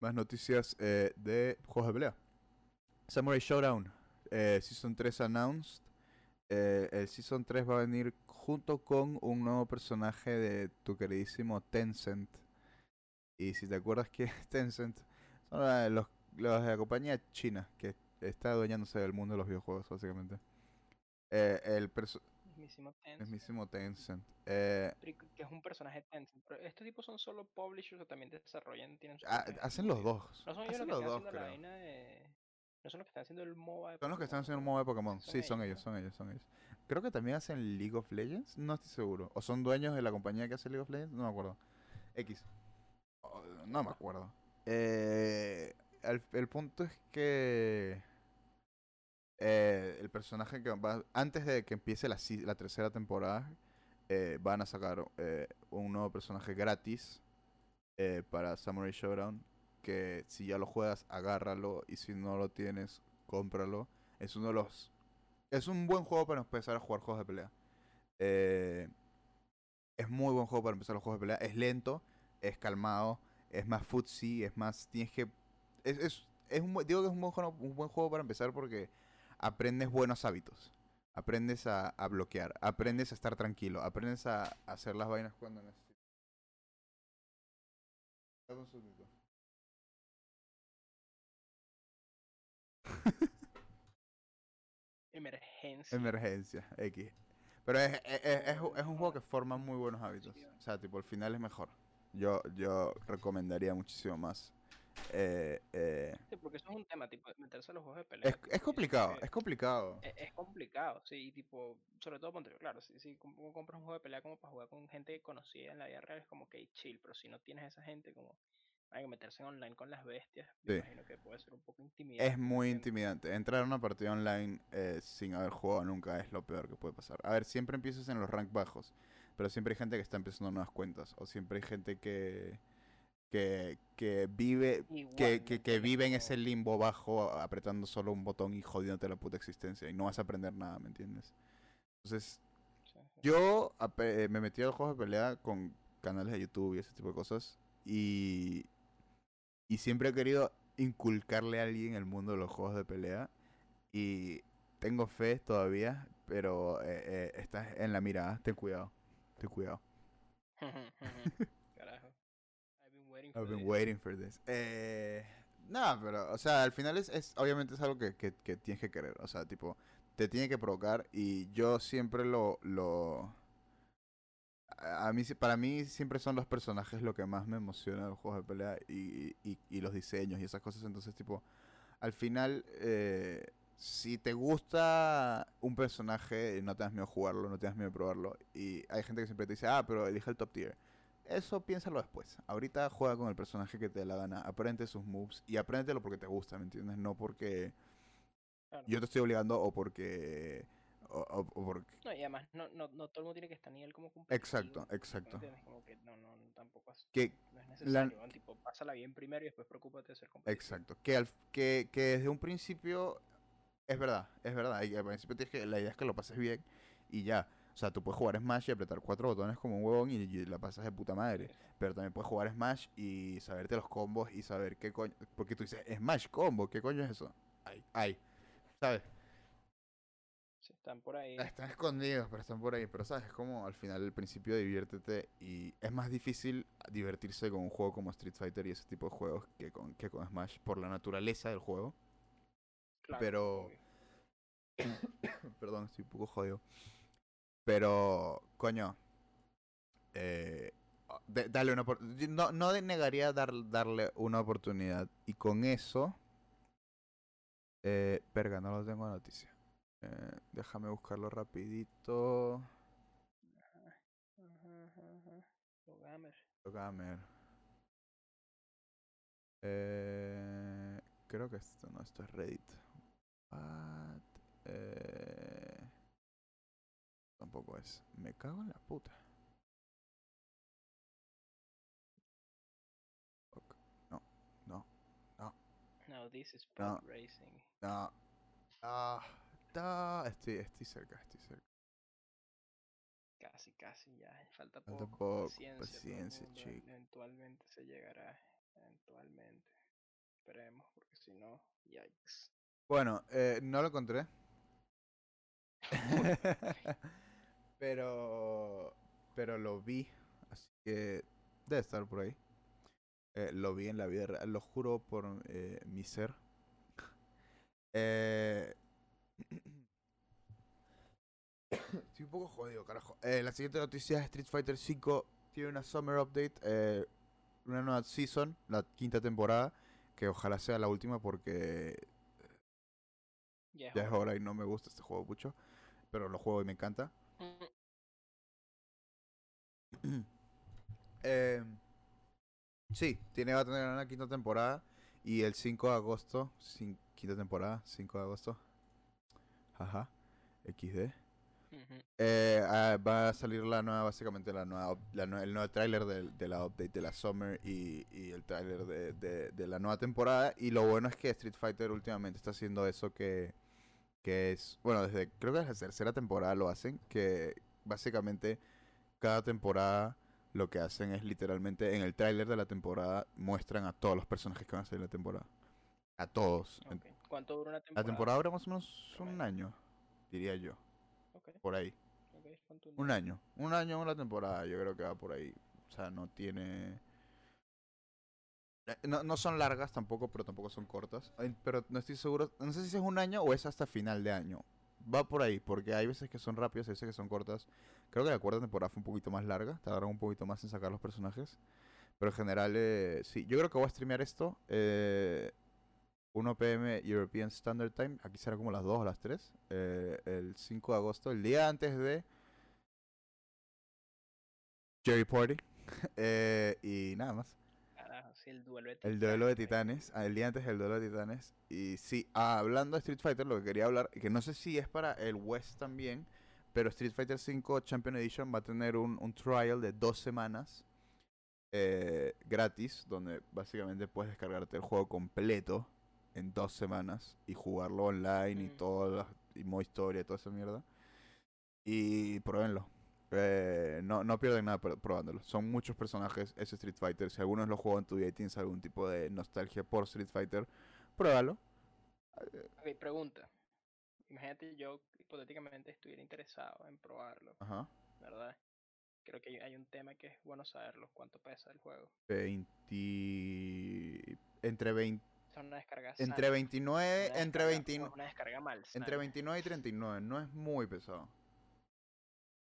Más noticias eh, de juegos de. Samurai Showdown. eh, Season 3 announced. El Season 3 va a venir junto con un nuevo personaje de tu queridísimo Tencent. Y si te acuerdas que es Tencent, son la- los, los de la compañía china que está adueñándose del mundo de los videojuegos, básicamente. Eh, el Mismísimo el Tencent, mismísimo Tencent. Eh, que es un personaje Tencent. Pero estos tipos son solo publishers o también desarrollan, tienen propia hacen los dos. No son ellos Hacen los que los están dos, creo. de... No son los que están haciendo el MOBA de Son los que están haciendo el. MOBA de Pokémon. Son Sí, son ellos, ellos, ¿no? son ellos, son ellos. Creo que también hacen League of Legends, no estoy seguro. O son dueños de la compañía que hace League of Legends, no me acuerdo. X. Oh, no me acuerdo. Eh, el, punto es que eh, el personaje que va antes de que empiece la, la tercera temporada eh, van a sacar eh, un nuevo personaje gratis para Samurai Showdown que si ya lo juegas agárralo y si no lo tienes cómpralo. Es uno de los es un buen juego para empezar a jugar juegos de pelea. Eh, es muy buen juego para empezar los juegos de pelea. Es lento es calmado es más footsie es más tienes que es, es, es un, digo que es un buen, un buen juego para empezar porque aprendes buenos hábitos aprendes a, a bloquear aprendes a estar tranquilo aprendes a, a hacer las vainas cuando necesitas un. Emergencia. Emergencia, X. Pero es, es, es- es un- es un juego que forma muy buenos hábitos. O sea, tipo, al final es mejor. Yo, yo recomendaría muchísimo más. Eh, eh, Sí, porque eso es un tema, tipo, meterse a los juegos de pelea. es, es complicado, que es complicado. Es, es complicado, sí, tipo, sobre todo, claro, si, si compras un juego de pelea como para jugar con gente conocida en la vida real, es como que chill, pero si no tienes esa gente, como hay que meterse en online con las bestias, me Sí. imagino que puede ser un poco intimidante. Es muy intimidante. Entrar a una partida online eh, sin haber jugado nunca es lo peor que puede pasar. A ver, siempre empiezas en los rank bajos, pero siempre hay gente que está empezando nuevas cuentas. O siempre hay gente que, que, que vive Igual, que, ¿me que, que vive en ese limbo bajo apretando solo un botón y jodiéndote la puta existencia y no vas a aprender nada, ¿me entiendes? Entonces, yo eh, me metí a los juegos de pelea con canales de YouTube y ese tipo de cosas y, y siempre he querido inculcarle a alguien el mundo de los juegos de pelea y tengo fe todavía, pero eh, eh, estás en la mirada, ten cuidado, ten cuidado. Carajo. I've been waiting for I've been this. waiting for this. Eh, no, pero, o sea, al final es, es obviamente es algo que, que, que tienes que querer. O sea, tipo, te tiene que provocar y yo siempre lo, lo, a mí, para mí siempre son los personajes lo que más me emociona los juegos de pelea y, y, y los diseños y esas cosas. Entonces, tipo, al final, eh, si te gusta un personaje, no tengas miedo de jugarlo, no tengas miedo de probarlo. Y hay gente que siempre te dice, ah, pero elige el top tier. Eso piénsalo después. Ahorita juega con el personaje que te dé la gana, aprende sus moves y apréndetelo porque te gusta, ¿me entiendes? No porque Claro. yo te estoy obligando o porque... O, o- o porque... No, y además, no, no, no todo el mundo tiene que estar a nivel como. Exacto, ¿me exacto. Como que no, no, tampoco es, Que, no es la- necesario. ¿no? Tipo, pásala bien primero y después preocúpate de ser competitivo. exacto. Que, al- que, que desde un principio... Es verdad, es verdad. Y al principio tienes que, la idea es que lo pases bien y ya. O sea, tú puedes jugar Smash y apretar cuatro botones como un huevón y, y la pasas de puta madre. Pero también puedes jugar Smash y saberte los combos y saber qué coño. Porque tú dices, Smash combo, ¿qué coño es eso? Ay, ay. ¿Sabes? Están por ahí. Están escondidos, pero están por ahí. Pero sabes, es como al final, el principio, diviértete. Y es más difícil divertirse con un juego como Street Fighter y ese tipo de juegos que con, que con Smash por la naturaleza del juego. Claro, pero- obvio. Perdón, estoy un poco jodido. Pero, coño. Eh, de- dale una no, no negaría dar, darle una oportunidad. Y con eso. Eh, verga, no lo tengo en noticia. Eh, déjame buscarlo rapidito. Ajá, ajá, ajá. Los gamers. Gamer. Eh, creo que esto no, esto es Reddit. What? Eh, tampoco es. Me cago en la puta. Ok, No, no, No, this is No. racing. no. Ah, da- estoy, estoy cerca, estoy cerca. Casi, casi ya. Falta Falta poco. poco, Paciencia, paciencia, mundo, chico. Eventualmente se llegará. Eventualmente. Esperemos, porque si no, yikes. Bueno, eh, no lo encontré. pero pero lo vi, así que debe estar por ahí. Eh, lo vi en la vida real, lo juro por eh, mi ser. Eh, estoy un poco jodido, carajo. Eh, la siguiente noticia es Street Fighter V tiene una Summer Update, eh, una nueva season, la quinta temporada, que ojalá sea la última porque Ya es ya es hora. hora y no me gusta este juego mucho, pero lo juego y me encanta. Mm, Eh, sí, tiene, va a tener una quinta temporada y el 5 de agosto, quinta temporada, 5 de agosto, jaja, XD, eh, ah, va a salir la nueva, básicamente la nueva, la el nuevo tráiler de, la update de la Summer y, y el tráiler de, de- de la nueva temporada. Y lo bueno es que Street Fighter últimamente está haciendo eso que, que es, bueno, desde creo que desde la tercera temporada lo hacen, que básicamente cada temporada lo que hacen es literalmente en el tráiler de la temporada muestran a todos los personajes que van a salir en la temporada. A todos. ¿Cuánto dura una La temporada? temporada dura más o menos un año, diría yo, por ahí. ok, ¿cuánto Un año. Un año una temporada, yo creo que va por ahí. O sea, no tiene... Eh, No, no son largas tampoco, pero tampoco son cortas. Pero no estoy seguro, no sé si es un año o es hasta final de año. Va por ahí, porque hay veces que son rápidas, hay veces que son cortas. Creo que la cuarta temporada fue un poquito más larga, tardaron un poquito más en sacar los personajes. Pero en general, eh, sí. Yo creo que voy a streamear esto. Eh, 1 pm European Standard Time. Aquí será como las 2 o las 3. eh, el 5 de agosto, el día antes de Jerry Party. Eh, y nada más. Sí, el duelo de El duelo de titanes, ah, El día antes del duelo de titanes. Y sí, ah, hablando de Street Fighter, lo que quería hablar, que no sé si es para el West también, pero Street Fighter V Champion Edition va a tener un, un trial de dos semanas eh, gratis, donde básicamente puedes descargarte el juego completo en dos semanas y jugarlo online y Mm. todo, las- y modo historia y toda esa mierda. Y pruébenlo. Eh, no, no pierden nada pr- probándolo. Son muchos personajes ese Street Fighter. Si algunos lo juegan en tu vida y tienes algún tipo de nostalgia por Street Fighter, pruébalo. Ok, pregunta. Imagínate yo hipotéticamente estuviera interesado en probarlo, Ajá. ¿verdad? Creo que hay, un tema que es bueno saberlo. ¿Cuánto pesa el juego? 20... Entre 20... Es una descarga Entre sana, 29... una Entre descarga- 29... Una descarga mal. Entre 29 y 39. No es muy pesado.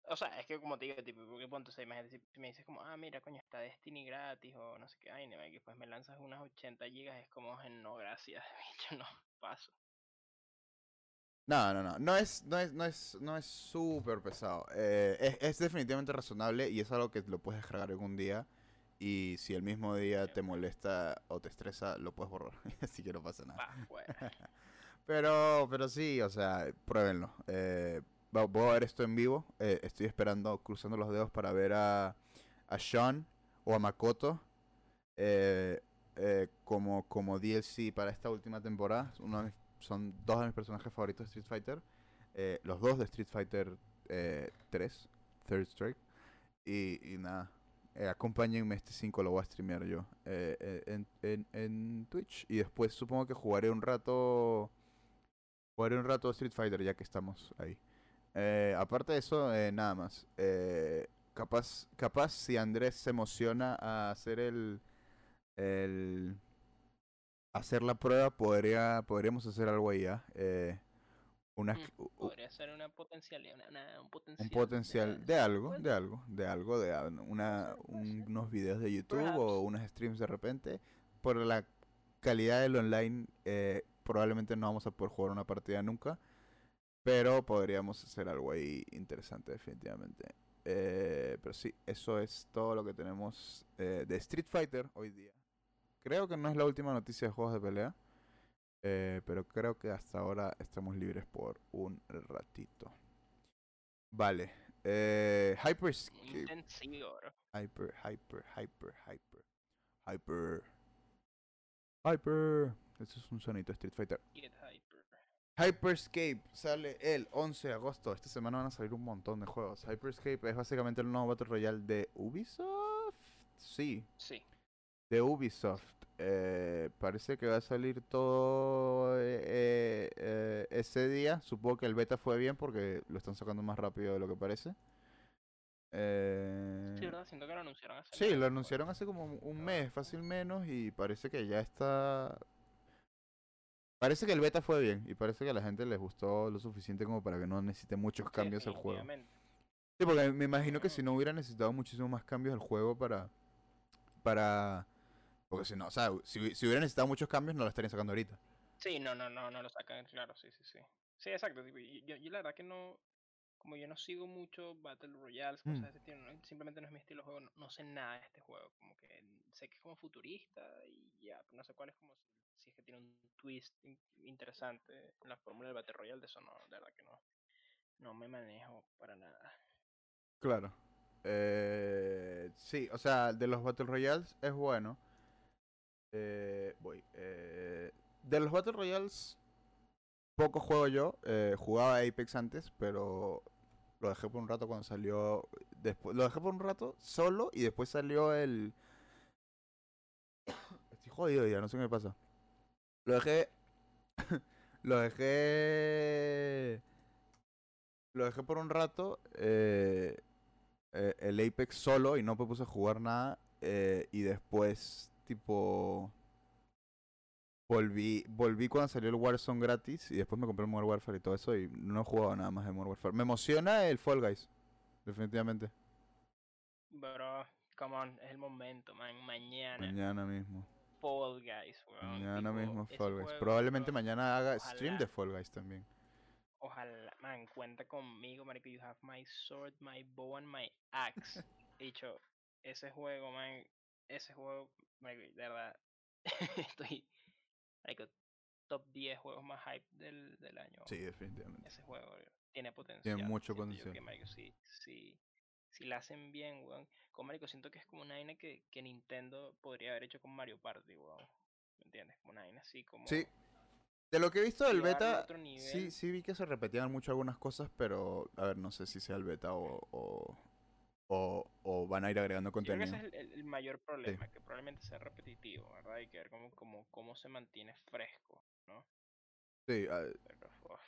O sea, es que como te digo, tipo, porque ponte, o sea, imagínate si me dices como, ah, mira, coño, está Destiny gratis o no sé qué, ay, que pues me lanzas unas 80 gigas, es como, "Eh, no, gracias, bicho, no, paso. No, no, no. No es, no es, no es, no es súper pesado. Eh, es, es definitivamente razonable y es algo que lo puedes descargar algún día. Y si el mismo día te molesta o te estresa, lo puedes borrar. Así que no pasa nada. Pero, pero sí, o sea, pruébenlo. Eh, voy a ver esto en vivo. Eh, estoy esperando, cruzando los dedos para ver a, a Sean o a Makoto eh, eh, como, como DLC para esta última temporada. Uno de mis- son dos de mis personajes favoritos de Street Fighter. Los dos de Street Fighter eh, 3, Third Strike. Y, nada, acompáñenme este 5, lo voy a streamear yo en, en, en Twitch. Y después supongo que jugaré un rato. Jugaré un rato Street Fighter ya que estamos ahí. Eh, aparte de eso, eh, nada más. Eh, capaz, capaz si Andrés se emociona a hacer el. el hacer la prueba, podría, podríamos hacer algo ahí, ¿ah? Eh, una, Mm, Podría ser una potencialidad, una- una- un potencial. un potencial de algo, de algo, de algo, de una, unos videos de YouTube Perhaps. o unos streams de repente. Por la calidad del online, eh, probablemente no vamos a poder jugar una partida nunca, pero podríamos hacer algo ahí interesante definitivamente. Eh, pero sí, eso es todo lo que tenemos eh, de Street Fighter hoy día. Creo que no es la última noticia de juegos de pelea. Eh, pero creo que hasta ahora estamos libres por un ratito. Vale. Bro. Hyper, hyper, hyper, hyper. Hyper. Hyper. Ese es un sonito Street Fighter. Get hyper. Hyperscape sale el 11 de agosto. Esta semana van a salir un montón de juegos. Hyperscape es básicamente el nuevo Battle Royale de Ubisoft. Sí, Sí. de Ubisoft. Eh, parece que va a salir todo eh, eh, eh, ese día. Supongo que el beta fue bien porque lo están sacando más rápido de lo que parece. Eh, Sí, ¿verdad? Siento que lo anunciaron hace sí, lo anunciaron hace como un Ah. mes, fácil menos, y parece que ya está... Parece que el beta fue bien y parece que a la gente les gustó lo suficiente como para que no necesite muchos Sí, cambios el juego. Sí, porque me imagino que si no hubiera necesitado muchísimo más cambios el juego para. para. Porque si no, o sea, si, si hubiera necesitado muchos cambios, no lo estarían sacando ahorita. Sí, no, no, no, no lo sacan, claro, sí, sí, sí. Sí, exacto. tipo, yo, yo la verdad que no, como yo no sigo mucho Battle Royales, cosas Mm. de ese estilo, no- simplemente no es mi estilo de juego, no, no sé nada de este juego, como que sé que es como futurista y ya, pero no sé cuál es como si, es que tiene un twist in- interesante en la fórmula del Battle Royale, de eso no, de verdad que no, no me manejo para nada. Claro. Eh, sí, o sea, de los Battle Royales es bueno. Eh, voy. eh, de los Battle Royales, poco juego yo. eh, jugaba Apex antes, pero lo dejé por un rato cuando salió. Después, lo dejé por un rato solo y después salió el. Estoy jodido ya, no sé qué me pasa. Lo dejé. lo dejé. Lo dejé por un rato. eh, eh, el Apex solo y no me puse a jugar nada. eh, y después, tipo. Volví, volví cuando salió el Warzone gratis y después me compré el Modern Warfare y todo eso y no he jugado nada más de Modern Warfare. Me emociona el Fall Guys, definitivamente. Bro, come on, es el momento, man, mañana, Mañana mismo. Fall Guys, weón. Mañana tipo, mismo Fall Guys. juego, Probablemente bro, mañana haga stream de. Fall Guys también. Ojalá, man, cuenta conmigo, marico. You have my sword, my bow and my axe. Dicho, ese juego, man, ese juego, marico, de verdad, estoy, marico, top 10 juegos más hype del, del año. Sí, definitivamente. Ese juego tiene potencial. mucho siento yo potencial. que, marico, sí, sí, si la hacen bien, weón. Con marico, siento que es como una vaina que, que Nintendo podría haber hecho con Mario Party, weón. ¿Me entiendes? Como una vaina así como... Sí. De lo que he visto del beta, sí, sí vi que se repetían mucho algunas cosas, pero a ver, no sé si sea el beta o, o, o, o van a ir agregando Yo creo que contenido. ese es el, el- el mayor problema, que probablemente sea repetitivo, ¿verdad? Hay que ver cómo, cómo, cómo se mantiene fresco, ¿no? Sí, ah,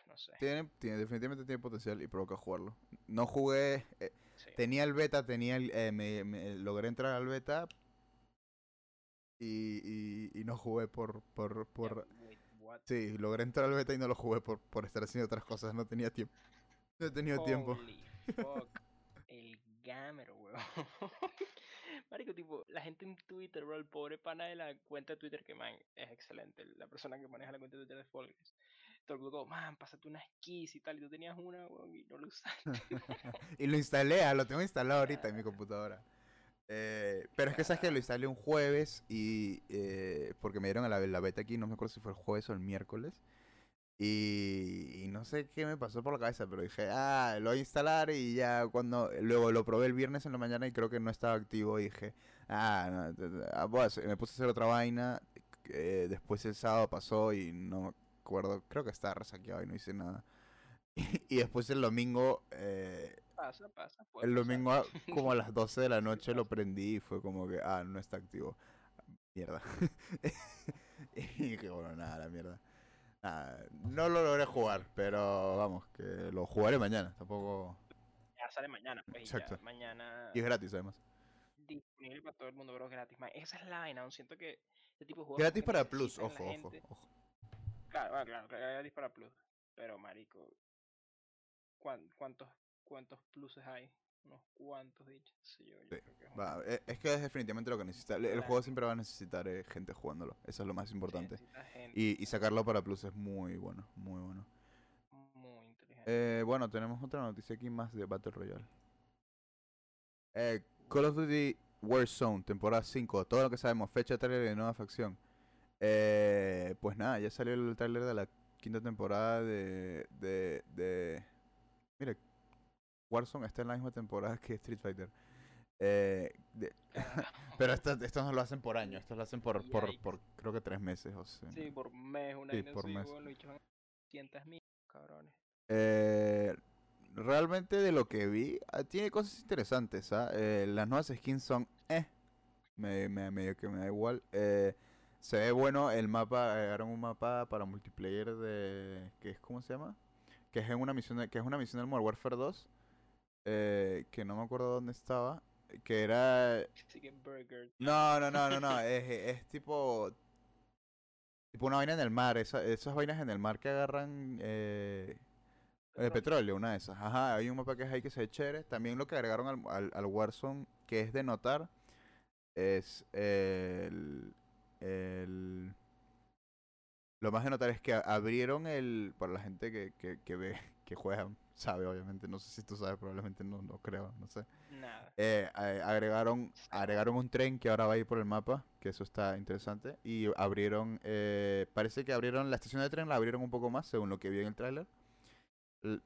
no sé. tiene, tiene, definitivamente tiene potencial y provoca jugarlo. No jugué, eh, Sí. tenía el beta, tenía el, eh, me, me- logré entrar al beta y, y, y no jugué por, por, por, wait, sí, logré entrar al beta y no lo jugué por, por estar haciendo otras cosas, no tenía tiempo. No he tenido tiempo. Holy fuck. El gamer, weón. Marico, tipo, la gente en Twitter, bro, el pobre pana de la cuenta de Twitter, que man, es excelente, la persona que maneja la cuenta de Twitter de Fall Guys. Man, pásate unas keys y tal, y tú tenías una, weón, y no lo usaste. y lo instalé, ah, lo tengo instalado ahorita en mi computadora. Eh, pero es que sabes que lo instalé un jueves y eh, porque me dieron a la, la beta aquí, no me acuerdo si fue el jueves o el miércoles. Y, y no sé qué me pasó por la cabeza, pero dije, ah, lo voy a instalar y ya cuando luego lo probé el viernes en la mañana y creo que no estaba activo y dije, ah, no, ah, me puse a hacer otra vaina. eh, después el sábado pasó y no acuerdo, creo que estaba resaqueado y no hice nada. Y, después el domingo, eh, Pasa, pasa. el domingo a- como a las 12 de la noche lo prendí y fue como que, ah, no está activo. Mierda. y dije, bueno, nada, la mierda. Nada, no lo logré jugar, pero vamos, que lo jugaré mañana. Tampoco. Ya sale mañana, pues, y ya Exacto. mañana Y es gratis, además. disponible para todo el mundo, bro, gratis. man. Esa es la vaina, ¿no? siento que este tipo de juegos Gratis para Plus, ojo, ojo, ojo. Claro, bueno, claro, claro, gratis para Plus. Pero, marico, ¿cuán- ¿cuántos, cuántos pluses hay? Unos cuantos, dicho. Sí, yo, yo Sí, creo que es un- Va, e- es que es definitivamente lo que necesita. El, juego siempre va a necesitar eh, gente jugándolo. Eso es lo más importante. y sacarlo para Plus es muy bueno, muy bueno. muy inteligente. Eh, bueno, tenemos otra noticia aquí más de Battle Royale. Eh, Call of Duty Warzone, temporada 5. Todo lo que sabemos, fecha, trailer de nueva facción. Eh, pues nada, ya salió el trailer de la quinta temporada de, de, de... Mire, Warzone está en la misma temporada que Street Fighter. Eh, de- pero esto, esto no lo hacen por año, esto lo hacen por, por, por creo que tres meses. O sea, Sí, por mes, una Sí, por mes. weón, lo dicho, 200 mil, cabrones. Eh, realmente de lo que vi, ah, tiene cosas interesantes. ¿ah? Eh, las nuevas skins son, eh, me, me- medio que me da igual. Eh, se ve bueno el mapa, agregaron un mapa para multiplayer de, que es, ¿cómo se llama? Que es en una misión, de- que es una misión del Modern Warfare 2, eh, que no me acuerdo dónde estaba, que era, no, no, no, no, no, es, es tipo, tipo una vaina en el mar, esa- esas vainas en el mar que agarran, eh, eh, petróleo, una de esas. Ajá, hay un mapa que es ahí que se ve chévere. También lo que agregaron al, al, al Warzone, que es de notar, es el, el... Lo más de notar es que abrieron el... Para la gente que, que, que ve, que juega, sabe obviamente. No sé si tú sabes, probablemente no, no creo, no sé. Nada. Eh, agregaron, agregaron un tren que ahora va a ir por el mapa, que eso está interesante. Y abrieron, eh, parece que abrieron la estación de tren, la abrieron un poco más, según lo que vi en el tráiler.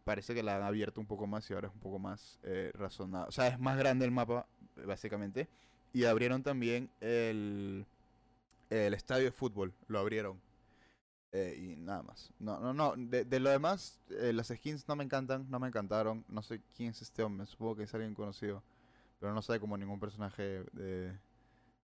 Parece que la han abierto un poco más y ahora es un poco más eh, razonado. O sea, es más grande el mapa, básicamente. Y abrieron también el, el estadio de fútbol, lo abrieron. Eh, y nada más. No, no, no. De, de lo demás, eh, las skins no me encantan, no me encantaron. No sé quién es este hombre, supongo que es alguien conocido. Pero no sabe como ningún personaje de...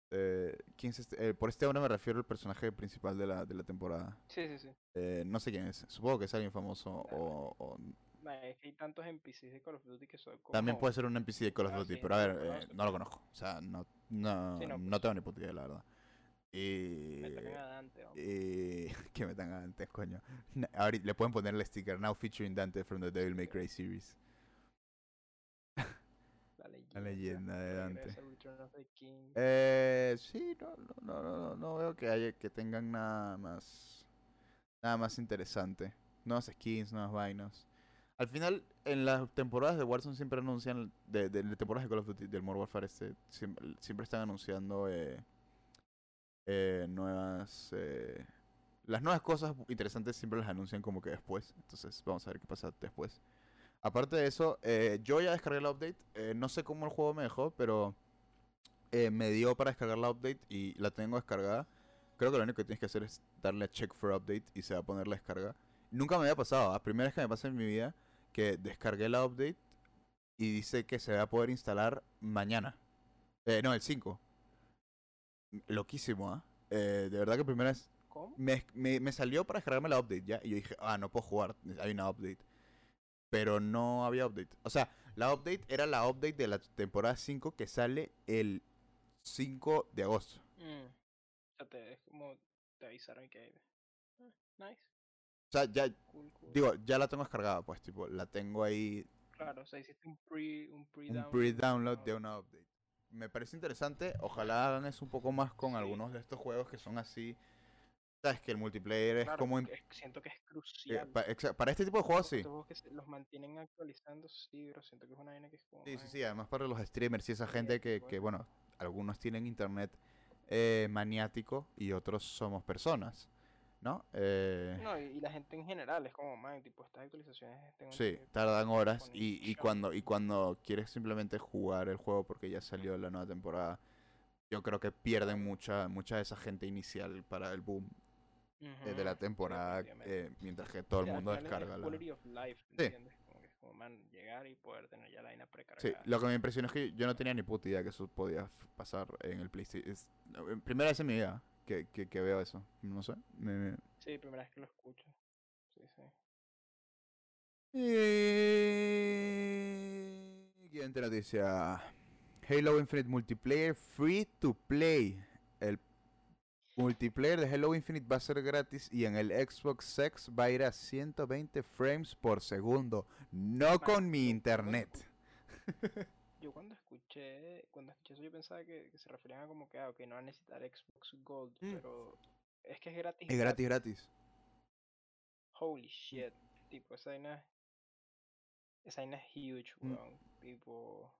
de- ¿Quién es este? Eh, por este hombre me refiero al personaje principal de la, de la temporada. Sí, sí, sí. Eh, no sé quién es. Supongo que es alguien famoso o... o- Ma, Es que hay tantos NPCs de Call of Duty que son como... También puede ser un NPC de Call of Ah, Duty, sí, pero a no ver, lo eh, no lo conozco. O sea, no, no, Sí, no, no pues. tengo ni puta idea, la verdad. Y... Me tocan a Dante. Y que me dan antes, coño. Ahorita le pueden poner el sticker Now featuring Dante from the Devil May Cry series. La leyenda, leyenda de Dante. Eh, sí, no, no, no, no, no, no veo que haya, que tengan nada más, nada más interesante. Nuevas skins, nuevas vainas. Al final, en las temporadas de Warzone siempre anuncian, de, de, de temporadas de Call of Duty, del Modern Warfare este, siempre, siempre están anunciando eh, eh, nuevas, eh, las nuevas cosas interesantes siempre las anuncian como que después. Entonces, vamos a ver qué pasa después. Aparte de eso, eh, yo ya descargué la update. eh, no sé cómo el juego me dejó, pero eh, me dio para descargar la update y la tengo descargada. Creo que lo único que tienes que hacer es darle a check for update y se va a poner la descarga. Nunca me había pasado, la primera vez que me pasa en mi vida que descargué la update y dice que se va a poder instalar mañana. Eh, no, el 5. Loquísimo, ¿ah? Eh, de verdad que primera vez ¿Cómo? me, me, me salió para descargarme la update ya y yo dije, ah, no puedo jugar, hay una update. Pero no había update. O sea, la update era la update de la temporada 5 que sale el 5 de agosto. Mm. O sea, te, es como te avisaron que... eh, nice. O sea, ya, Cool, cool. digo, ya la tengo descargada, pues, tipo, la tengo ahí, Claro, o sea, hiciste un pre un pre un pre-download de una update. Me parece interesante, ojalá hagan eso un poco más con algunos de estos juegos que son así. Sabes que el multiplayer es como... es- siento que es crucial. pa- exa- para este tipo de juegos sí. Estos juegos que se- los mantienen actualizando, sí, pero siento que es una vaina que es como. Sí, sí, sí, además para los streamers y esa gente que, que, bueno, algunos tienen internet eh, maniático y otros somos personas, ¿no? Eh, No, y, la gente en general es como, man, tipo, estas actualizaciones. tengo sí, que tardan horas y, y cuando y cuando quieres simplemente jugar el juego porque ya salió la nueva temporada, yo creo que pierden mucha mucha de esa gente inicial para el boom eh, de la sí, temporada, definitivamente. eh, mientras que todo el Sí, al mundo descarga es la... of life, Sí. ¿entiendes? Como que es como, man, llegar y poder tener ya la vaina Sí, precargada. lo que me impresionó es que yo no tenía ni puta idea que eso podía pasar en el PlayStation. Es primera vez en mi vida que, que, que veo eso. No sé. Me, me- Sí, primera vez que lo escucho. Sí, sí. Y... Siguiente noticia. Halo Infinite Multiplayer Free to Play. El multiplayer de Halo Infinite va a ser gratis y en el Xbox X va a ir a 120 frames por segundo. No con mi internet. Yo cuando escuché, cuando escuché eso yo pensaba que, que se referían a como que, ah, ok, no va a necesitar Xbox Gold, Mm. pero es que es gratis. Es gratis, gratis. Holy shit. Tipo, esa vaina, esa vaina es huge, Mm. weón. Tipo,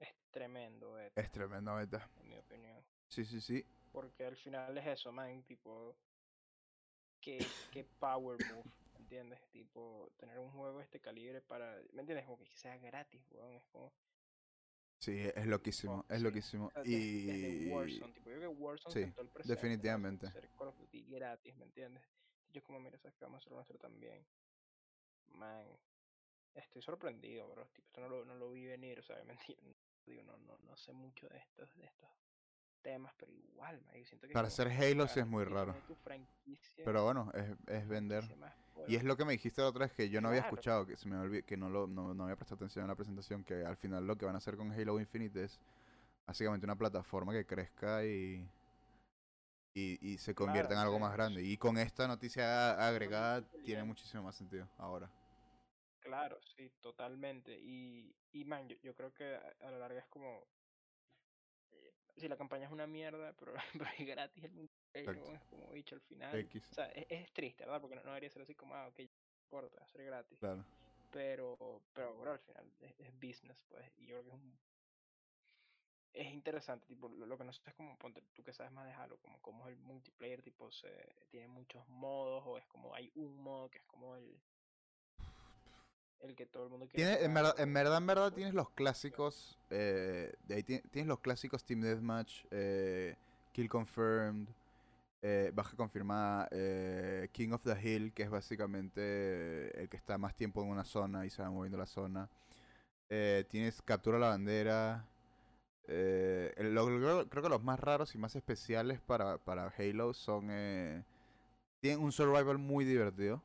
es tremendo, eh, Es tremendo, beta. en mi opinión. Sí, sí, sí. Porque al final es eso, man, tipo, que, que power move, ¿entiendes? Tipo, tener un juego de este calibre para, ¿me entiendes? Como que sea gratis, weón, es como, Sí, es loquísimo, fuck, es sí. loquísimo. o sea, des- desde Y Warzone, tipo, yo creo que Warzone sí, sentó el precedente, ¿no? definitivamente. Hacer Call of Duty gratis, ¿me entiendes? Yo como, mira, sabes que vamos a hacer nuestro también. Man, estoy sorprendido, bro, tipo, esto no lo, no lo vi venir, o sea, yo no- digo, no, no, no sé mucho de estos, de estos temas, pero igual, man, yo siento que para hacer Halo sí es muy raro. Pero bueno, es, es vender. Y es lo que me dijiste la otra vez que yo no había escuchado, que se me olvidó, que no, lo, no, no había prestado atención en la presentación, que al final lo que van a hacer con Halo Infinite es básicamente una plataforma que crezca y, y, y se convierta en algo más grande. Y con esta noticia a- agregada tiene muchísimo más sentido ahora. Claro, sí, totalmente. Y, y man, yo, yo creo que a, a la larga es como. Si la campaña es una mierda, pero, pero es gratis el weón, es como dicho al final. X, O sea, es, es triste, ¿verdad? Porque no, no debería ser así como, ah, ok, importa, ser gratis. claro. Pero, pero bueno, al final es, es business, pues. Y yo creo que es un. Es interesante, tipo, lo, lo que no sé es como, ponte, tú que sabes más de Halo, como cómo es el multiplayer, tipo, se tiene muchos modos, o es como hay un modo que es como el. El que todo el mundo quiere. En, verdad, en verdad, en verdad o- tienes los clásicos. eh, de ahí ti- tienes los clásicos Team Deathmatch, eh, Kill Confirmed, eh, Baja Confirmada, eh, King of the Hill, que es básicamente el que está más tiempo en una zona y se va moviendo la zona. Tienes Captura la Bandera. el- lo- lo- creo que los más raros y más especiales para, para Halo son. eh, tienen un survival muy divertido.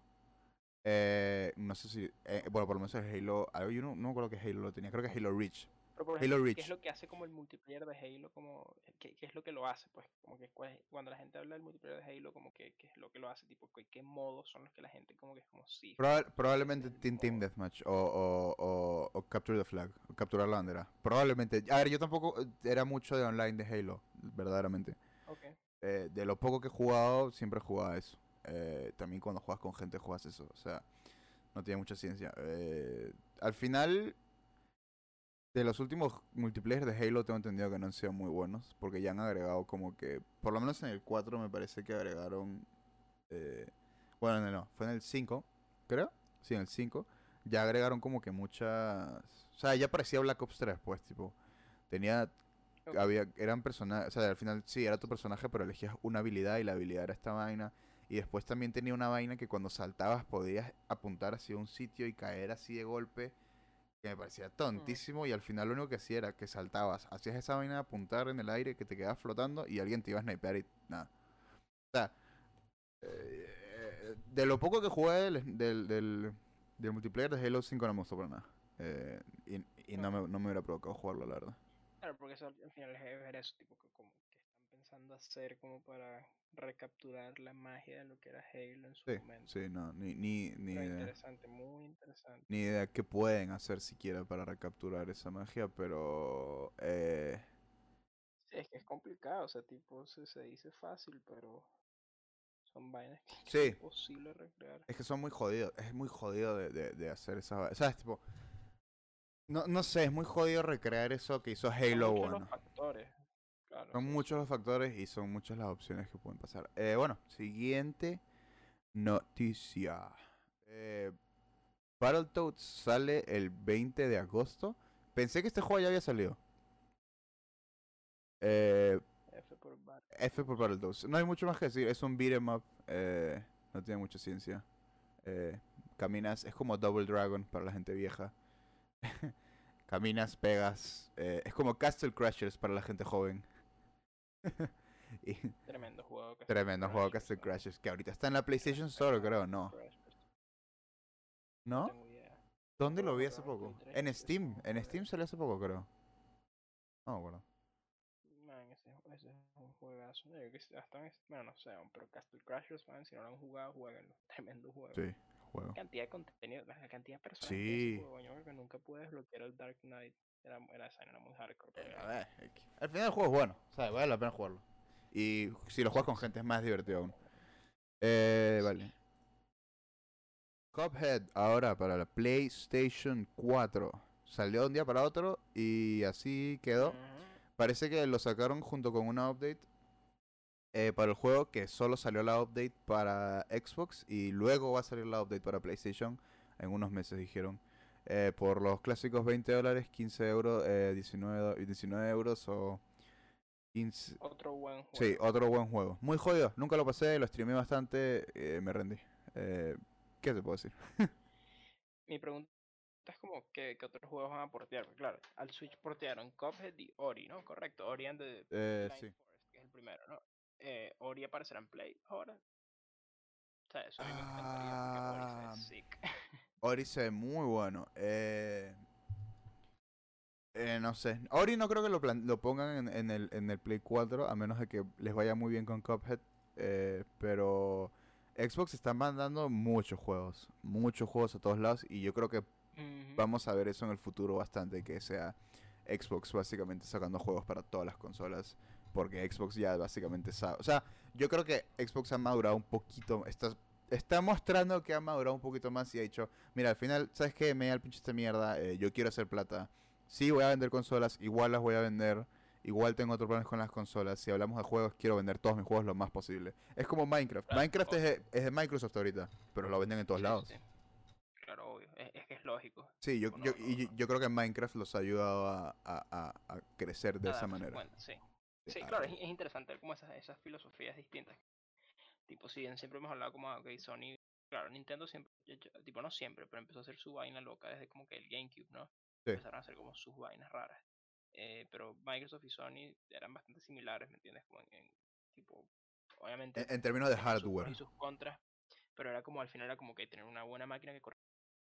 Eh, no sé si. eh, bueno, por lo menos el Halo. algo- Yo no, no me acuerdo que Halo lo tenía. Creo que Halo Reach. Pero, por Halo ejemplo, ¿qué Reach. es lo que hace como el multiplayer de Halo? Como, ¿qué, qué es lo que lo hace? Pues, como que cuando la gente habla del multiplayer de Halo, como que qué es lo que lo hace, tipo, qué, qué modos son los que la gente como que es como sí. Proba- este probablemente Team Team modo". Deathmatch o, o, o, o Capture the Flag. O capturar la bandera. Probablemente. A ver, yo tampoco eh, era mucho de online de Halo. Verdaderamente. Eh, de lo poco que he jugado, siempre he jugado eso. Eh, también cuando juegas con gente, juegas eso. O sea, no tiene mucha ciencia. Eh, al final, de los últimos multiplayer de Halo, tengo entendido que no han sido muy buenos. Porque ya han agregado como que. Por lo menos en el 4 me parece que agregaron. eh, bueno, no, no, fue en el 5, creo. Sí, en el 5. Ya agregaron como que muchas. O sea, ya parecía Black Ops 3, pues, tipo. Tenía había, eran personajes, o sea, al final sí, era tu personaje, pero elegías una habilidad y la habilidad era esta vaina. Y después también tenía una vaina que cuando saltabas podías apuntar hacia un sitio y caer así de golpe, que me parecía tontísimo. Y al final lo único que hacía era que saltabas, hacías esa vaina de apuntar en el aire, que te quedabas flotando y alguien te iba a snipear y nada. O sea, eh, de lo poco que jugué del, del, del, del multiplayer de Halo 5 no me gustó para nada. Eh, y y no, me, no me hubiera provocado jugarlo, la verdad. Claro, porque eso al al final es ver eso, tipo, como están pensando hacer como para recapturar la magia de lo que era Halo en su Sí, momento. sí, no, ni, ni, ni idea. interesante, muy interesante. Ni idea qué pueden hacer siquiera para recapturar esa magia, pero... Eh, Es que es complicado, o sea, tipo, se, se dice fácil, pero son vainas que Sí. es imposible recrear. Es que son muy jodidos. Es muy jodido de, de, de hacer esa. ¿Sabes? Tipo. No, no sé, es muy jodido recrear eso que hizo Halo muchos bueno. los factores. Claro. Son muchos los factores y son muchas las opciones que pueden pasar. Eh, bueno, siguiente noticia. Eh, Battletoads sale el 20 de agosto. Pensé que este juego ya había salido. Eh, F por bar- F por Battletoads. No hay mucho más que decir. Es un beat 'em up. eh, no tiene mucha ciencia. Eh, caminas, es como Double Dragon para la gente vieja. caminas, pegas. eh, es como Castle Crashers para la gente joven. y Tremendo juego. Castle tremendo juego Crashers, Castle. Crashers. Que ahorita está en la PlayStation Store, creo, ¿no? Crashers, ¿No? ¿Dónde lo vi hace que poco? Play 3, En que Steam. En Steam salió hace poco, creo. No me acuerdo. Man, ese, ese es un juegazo. Yo que hasta bueno, no sé, pero Castle Crashers, man, si no lo han jugado, jueguenlo. Tremendo juego. Sí, juego. cantidad de contenido, la cantidad de personas Sí. que ese juego, yo creo que nunca pude desbloquear el Dark Knight. Era, era, muy hardcore. Eh, pero a ver, al final el juego es bueno. O sea, vale la pena jugarlo. Y si lo juegas con gente es más divertido aún. Eh, vale. Cuphead ahora para la PlayStation 4. Salió de un día para otro y así quedó. Parece que lo sacaron junto con una update eh, para el juego que solo salió la update para Xbox y luego va a salir la update para PlayStation en unos meses, dijeron. Eh, por los clásicos 20 dólares, 15 euros, eh, 19, do- 19 euros o 15... Otro buen juego. Sí, otro buen juego. Muy jodido, nunca lo pasé, lo streamé bastante, eh, me rendí. Eh, ¿Qué te puedo decir? Mi pregunta es como, ¿qué, qué otros juegos van a portear? Porque claro, al Switch portearon Cuphead y Ori, ¿no? Correcto, Ori and the Eh, sí. Forest, que es el primero, ¿no? Eh, Ori aparecerá en Play ahora. O sea, eso a mí me encantaría porque Ori Ah, se ve sick. Ori se ve muy bueno. Eh, eh, no sé. Ori no creo que lo, lo pongan en, en el, en el Play 4, a menos de que les vaya muy bien con Cuphead. eh, pero Xbox está mandando muchos juegos. Muchos juegos a todos lados. Y yo creo que vamos a ver eso en el futuro bastante. Que sea Xbox básicamente sacando juegos para todas las consolas. Porque Xbox ya básicamente sabe. O sea, yo creo que Xbox ha madurado un poquito. Está, está mostrando que ha madurado un poquito más y ha dicho: Mira, al final, ¿sabes qué? Me da el pinche esta mierda. eh, yo quiero hacer plata. Sí, voy a vender consolas. Igual las voy a vender. Igual tengo otros planes con las consolas. Si hablamos de juegos, quiero vender todos mis juegos lo más posible. Es como Minecraft. Claro, Minecraft es de, es de Microsoft ahorita. Pero lo venden en todos Sí, lados. sí. Claro, obvio. Es, es que es lógico. Sí, yo, No, yo, no, y yo- creo que Minecraft los ha ayudado a, a- a- crecer de a esa manera. cuenta, sí. Sí, Ah, claro, es, es interesante ver como esas, esas filosofías distintas. Tipo, si bien siempre hemos hablado como, ok, Sony, claro, Nintendo siempre, tipo, no siempre, pero empezó a hacer su vaina loca desde como que el GameCube, ¿no? Sí. Empezaron a hacer como sus vainas raras. Eh, pero Microsoft y Sony eran bastante similares, ¿me entiendes? Como en, en, tipo, obviamente En, en términos de sus hardware. y sus contras, pero era como al final era como que tener una buena máquina que corre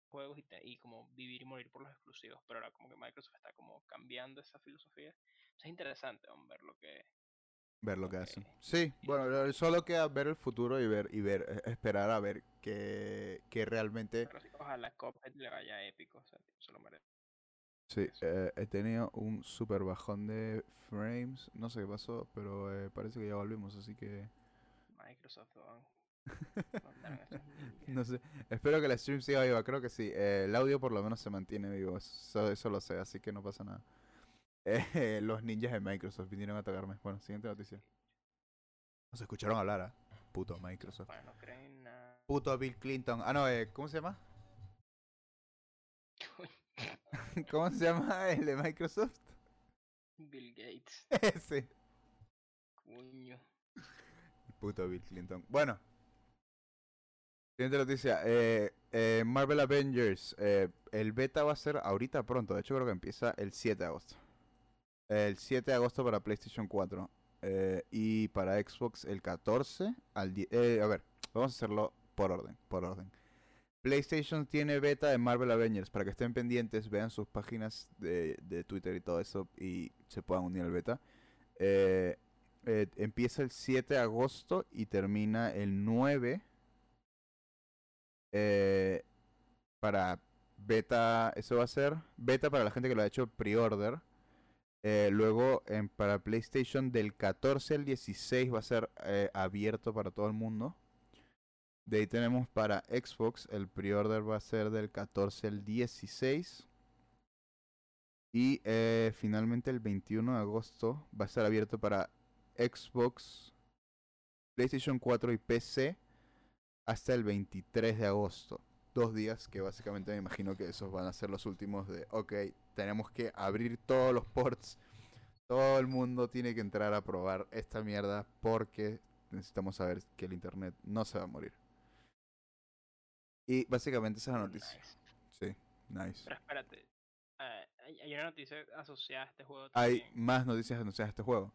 juegos y, te- y como vivir y morir por los exclusivos, pero ahora como que Microsoft está como cambiando esa filosofía. Entonces es interesante ver lo que, Ver lo que Ok. hacen. Sí, bueno, lo- solo queda ver el futuro y ver, y ver, eh, esperar a ver que, que realmente. Pero sí, ojalá Cuphead le vaya épico, o sea, se lo merece. Sí, eh, he tenido un super bajón de frames. No sé qué pasó, pero eh, parece que ya volvimos, así que. Microsoft. No sé. Espero que el stream siga viva, creo que sí. Eh, el audio por lo menos se mantiene vivo, eso, eso lo sé, así que no pasa nada. Eh, los ninjas de Microsoft vinieron a atacarme. Bueno, siguiente noticia. Nos escucharon hablar, ¿ah? Puto Microsoft. Bueno, no creen nada. Puto Bill Clinton. Ah, no, eh, ¿cómo se llama? ¿Cómo se llama el de Microsoft? Bill Gates, Ese. coño. Puto Bill Clinton. Bueno. Siguiente noticia. Eh, eh, Marvel Avengers. eh, el beta va a ser ahorita pronto. De hecho, creo que empieza el 7 de agosto. El 7 de agosto para PlayStation 4. eh, y para Xbox el 14 al 10. eh, a ver, vamos a hacerlo por orden. Por orden. PlayStation tiene beta de Marvel Avengers. Para que estén pendientes, vean sus páginas de, de Twitter y todo eso. Y se puedan unir al beta. Eh, empieza el 7 de agosto y termina el 9 eh, para beta, eso va a ser beta para la gente que lo ha hecho pre-order Eh, luego, para PlayStation, del 14 al 16 va a ser eh, abierto para todo el mundo. De ahí tenemos para Xbox, el pre-order va a ser del 14 al 16. Y eh, finalmente el 21 de agosto va a estar abierto para Xbox, PlayStation 4 y PC hasta el 23 de agosto. Dos días que básicamente me imagino que esos van a ser los últimos de, ok, tenemos que abrir todos los ports. Todo el mundo tiene que entrar a probar esta mierda porque necesitamos saber que el internet no se va a morir. Y básicamente esa es la noticia. Nice. Sí, nice. Pero espérate. eh, hay, hay una noticia asociada a este juego Hay también. más noticias anunciadas de este juego.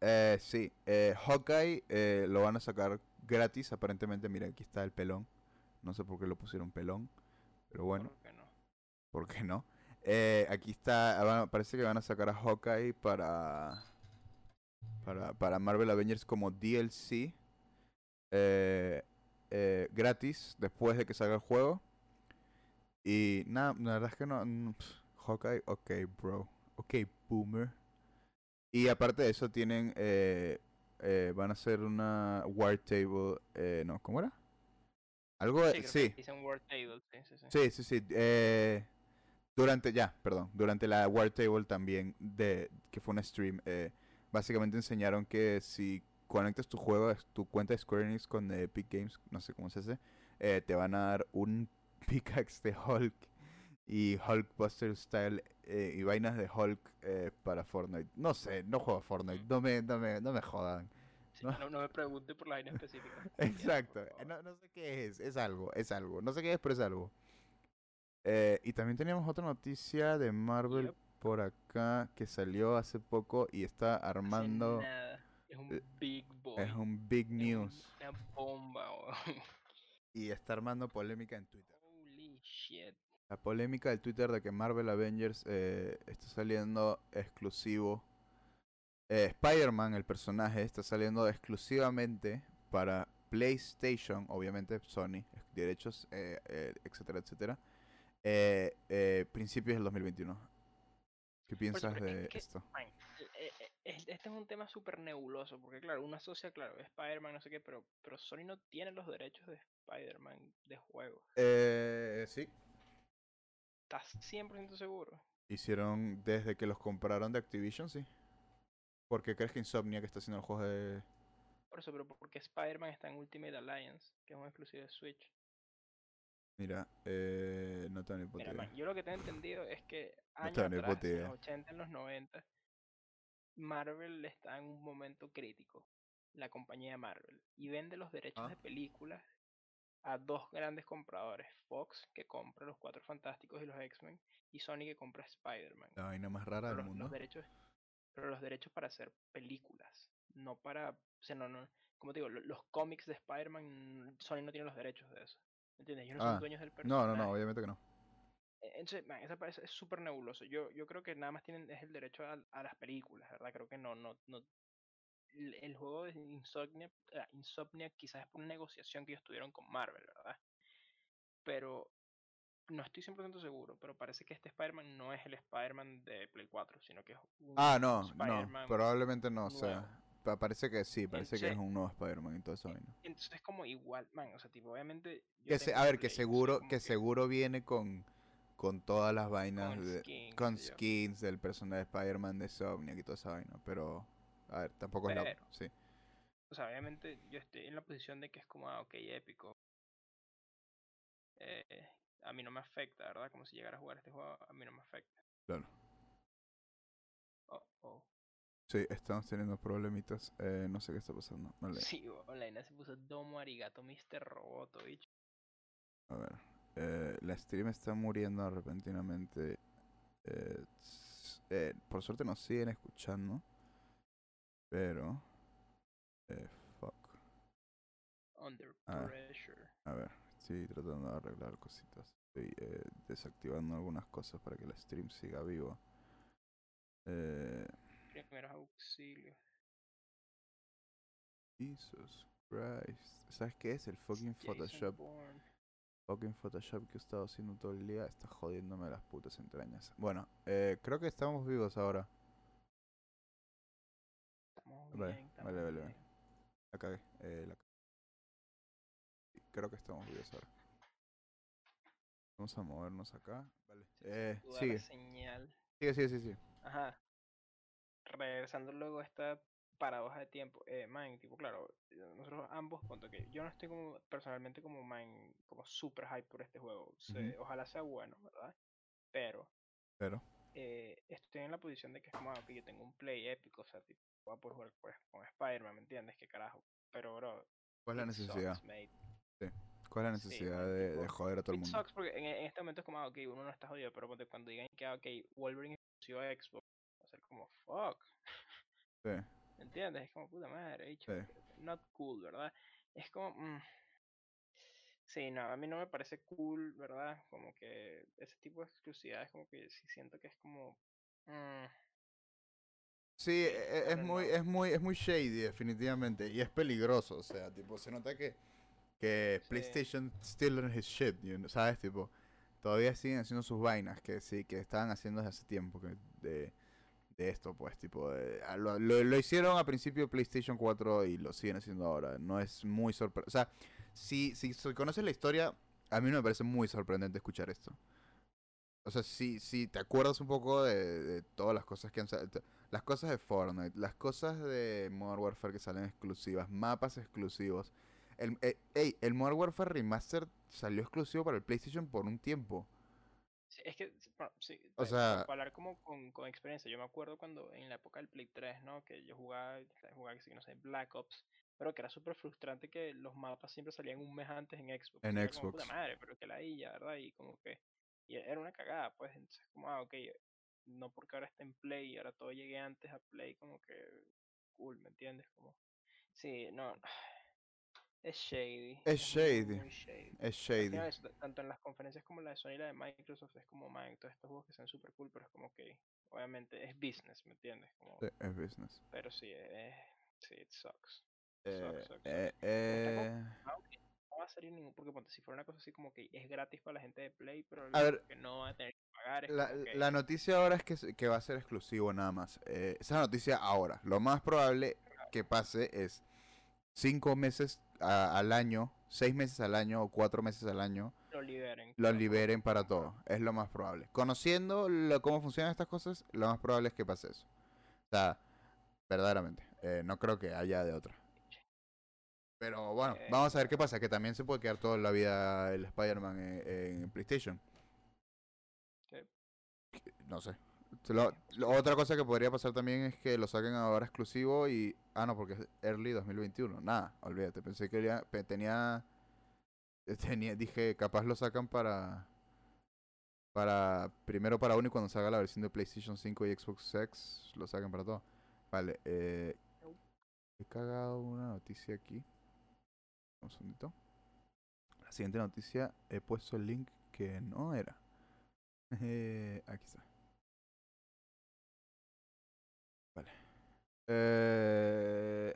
Eh, sí, eh, Hawkeye eh, lo van a sacar gratis. Aparentemente, mira, aquí está el pelón. No sé por qué lo pusieron pelón. Pero bueno, ¿Por qué no? ¿por qué no? Eh, aquí está, van- parece que van a sacar a Hawkeye para, para, para Marvel Avengers como DLC. eh, eh, gratis después de que salga el juego. Y nada, la verdad es que no. Hawkeye, ok, bro. Ok, boomer. Y aparte de eso, tienen. eh, eh, van a hacer una War Table. Eh, no, ¿cómo era? Algo Sí, Dicen World Table, sí, sí, sí. sí, sí. sí, eh, durante. Ya, perdón. Durante la War Table también. de Que fue un stream. eh, básicamente enseñaron que si conectas tu juego, tu cuenta de Square Enix con Epic Games, no sé cómo se hace, eh, te van a dar un pickaxe de Hulk y Hulkbuster Style eh, y vainas de Hulk eh, para Fortnite. No sé, no juego a Fortnite, no me, no me, no me jodan. Sí, ¿no? no, no me pregunte por la vaina específica. Exacto, no, no sé qué es, es algo, es algo, no sé qué es, pero es algo. Eh, y también teníamos otra noticia de Marvel Yep. por acá que salió hace poco y está armando. Es un eh, big boy. es un big es news Una bomba. y está armando polémica en Twitter. Holy shit. La polémica del Twitter de que Marvel Avengers eh, está saliendo exclusivo. Eh, Spider-Man, el personaje, está saliendo exclusivamente para PlayStation, obviamente Sony, derechos, eh, eh, etcétera, etcétera. Eh, eh, principios del 2021. ¿Qué piensas es de que- esto? Man, eh, eh, es- este es un tema súper nebuloso, porque claro, uno asocia, claro, Spider-Man, no sé qué, pero, pero Sony no tiene los derechos de Spider-Man de juego. Eh, sí. ¿Estás 100% seguro? Hicieron desde que los compraron de Activision, sí. ¿Por qué crees que Insomnia que está haciendo el juego de... Por eso, pero porque Spider-Man está en Ultimate Alliance, que es un exclusivo de Switch. Mira, eh, no tengo ni puta idea. yo lo que tengo entendido es que No años ni atrás, en los 80, en los 90, Marvel está en un momento crítico, la compañía Marvel, y vende los derechos Ah. de películas a dos grandes compradores, Fox, que compra los Cuatro Fantásticos y los X-Men, y Sony, que compra Spider-Man. La vaina más rara Pero del mundo. los derechos, pero los derechos para hacer películas, no para, o sea, no, no, como te digo, lo- los cómics de Spider-Man, Sony no tiene los derechos de eso. ¿Entiendes? Ellos no Ah, son dueños del No, personaje. no, no, obviamente que no. Eh, Entonces, man, esa es súper nebuloso. Yo, yo creo que nada más tienen es el derecho a, a las películas, ¿verdad? Creo que no, no, no. El, el juego de Insomnia, ah, Insomnia quizás es por una negociación que ellos tuvieron con Marvel, ¿verdad? Pero no estoy 100% seguro, pero parece que este Spider-Man no es el Spider-Man de Play 4, sino que es un Ah, no, no, probablemente no, o sea, parece que sí, parece que es un nuevo Spider-Man y todo eso. vaina. Entonces es como igual, man, o sea, tipo, obviamente... Que se, a ver, que seguro, que seguro viene con, con todas las vainas, con de- skins, con skins del personaje de Spider-Man de Insomniac y toda esa vaina, pero, a ver, tampoco es la... Sí, O sea, obviamente yo estoy en la posición de que es como, ah, ok, épico. Eh, a mí no me afecta, ¿verdad? Como si llegara a jugar este juego, a mí no me afecta. claro. Oh, oh. Sí, estamos teniendo problemitas, eh, no sé qué está pasando. Vale, Sí, online se puso Domo Arigato Mr. Robotovich. a ver. eh, la stream está muriendo repentinamente. eh, eh, por suerte nos siguen escuchando. Pero... Eh, fuck. Under Ah. Pressure. A ver, estoy tratando de arreglar cositas. Estoy eh, desactivando algunas cosas para que el stream siga vivo. Eh, Primeros auxilios. Jesus Christ. ¿Sabes qué es? El fucking Jason Photoshop. Bourne. Fucking Photoshop que he estado haciendo todo el día. Está jodiéndome las putas entrañas. Bueno, eh, creo que estamos vivos ahora. Vale, bien, estamos vale, vale, vale. La cagué. eh, la Creo que estamos videos ahora. Vamos a movernos acá. Vale. Eh, sigue. señal. Sigue, sigue, sigue, sigue. Ajá. Regresando luego a esta paradoja de tiempo. Eh, man, tipo, claro, eh, nosotros ambos, punto que yo no estoy como personalmente como man, como super hype por este juego. Se- Ujú. Ojalá sea bueno, ¿verdad? Pero Pero. eh, estoy en la posición de que es como ah, ok, yo tengo un play épico, o sea, tipo, voy a poder jugar pues, con Spider-Man, ¿me entiendes? ¿Qué carajo? Pero, bro, ¿Cuál es la necesidad? mate. ¿Cuál es la Sí, necesidad man, de, de tipo, joder a todo el mundo? sucks porque en, en este momento es como, ah, ok, uno no está jodido, pero cuando digan que, ah, ok, Wolverine es exclusivo a Xbox, como, fuck, Sí. ¿me entiendes? Es como, puta madre, dicho, Sí. not cool, ¿verdad? Es como, mm, sí, no, a mí no me parece cool, ¿verdad? Como que ese tipo de exclusividades, como que sí siento que es como, mm, Sí, e- e- es muy, es muy, es muy shady, definitivamente. Y es peligroso. O sea, tipo, se nota que, que Sí. PlayStation still on his shit, you know, ¿sabes? Tipo, todavía siguen haciendo sus vainas que sí, que estaban haciendo desde hace tiempo. Que de, de esto, pues, tipo, de- lo, lo- hicieron a principio de PlayStation 4 y lo siguen haciendo ahora. No es muy sorprendente. O sea, si, si conoces la historia, a mí me parece muy sorprendente escuchar esto. O sea, si, si te acuerdas un poco de, todas las cosas que han salido. Las cosas de Fortnite, las cosas de Modern Warfare que salen exclusivas, mapas exclusivos. El, eh, el Modern Warfare Remastered salió exclusivo para el PlayStation por un tiempo. Sí, es que, bueno, sí, O sea- hablar como con, con experiencia, yo me acuerdo cuando en la época del Play 3, ¿no? Que yo jugaba, jugaba, no sé, Black Ops, pero que era súper frustrante que los mapas siempre salían un mes antes en Xbox. En era como, puta Xbox. madre, pero que la ya, ¿verdad? Y como que, y era una cagada, pues, entonces como, ah, ok, no porque ahora está en Play y ahora todo llegue antes a Play, como que, cool, ¿me entiendes? Como, sí, no, es shady. Es shady. muy shady. Es shady. eso, tanto en las conferencias como la de Sony y la de Microsoft, es como, man, todos estos juegos que sean super cool, pero es como que, obviamente, es business, ¿me entiendes? Como, Sí, es business. pero sí, eh, sí, it sucks. Eh, Sucks, sucks, eh, sucks. eh, no va a salir ningún, porque ponte, si fuera una cosa así como que es gratis para la gente de Play, pero A ver, que no va a tener que pagar, es La, que, la noticia ahora es que, que va a ser exclusivo nada más. Eh, esa es noticia ahora. Lo más probable que pase es cinco meses a- al año, seis meses al año o cuatro meses al año lo liberen. lo liberen para todo. Es lo más probable. Conociendo lo- cómo funcionan estas cosas, lo más probable es que pase eso. O sea, verdaderamente. eh, no creo que haya de otra. Pero bueno, Eh, vamos a ver qué pasa. Que también se puede quedar toda la vida el Spider-Man en, en PlayStation. Sí. No sé. Lo- otra cosa que podría pasar también es que lo saquen ahora exclusivo y... Ah, no, porque es Early 2021. Nada, olvídate. Pensé que tenía... eh, tenía Dije, capaz lo sacan para... Para... Primero para uno y cuando salga la versión de PlayStation 5 y Xbox X, lo sacan para todo. Vale, eh... He cagado una noticia aquí. Un segundito. La siguiente noticia he puesto el link que no era. Eh, aquí está. Eh,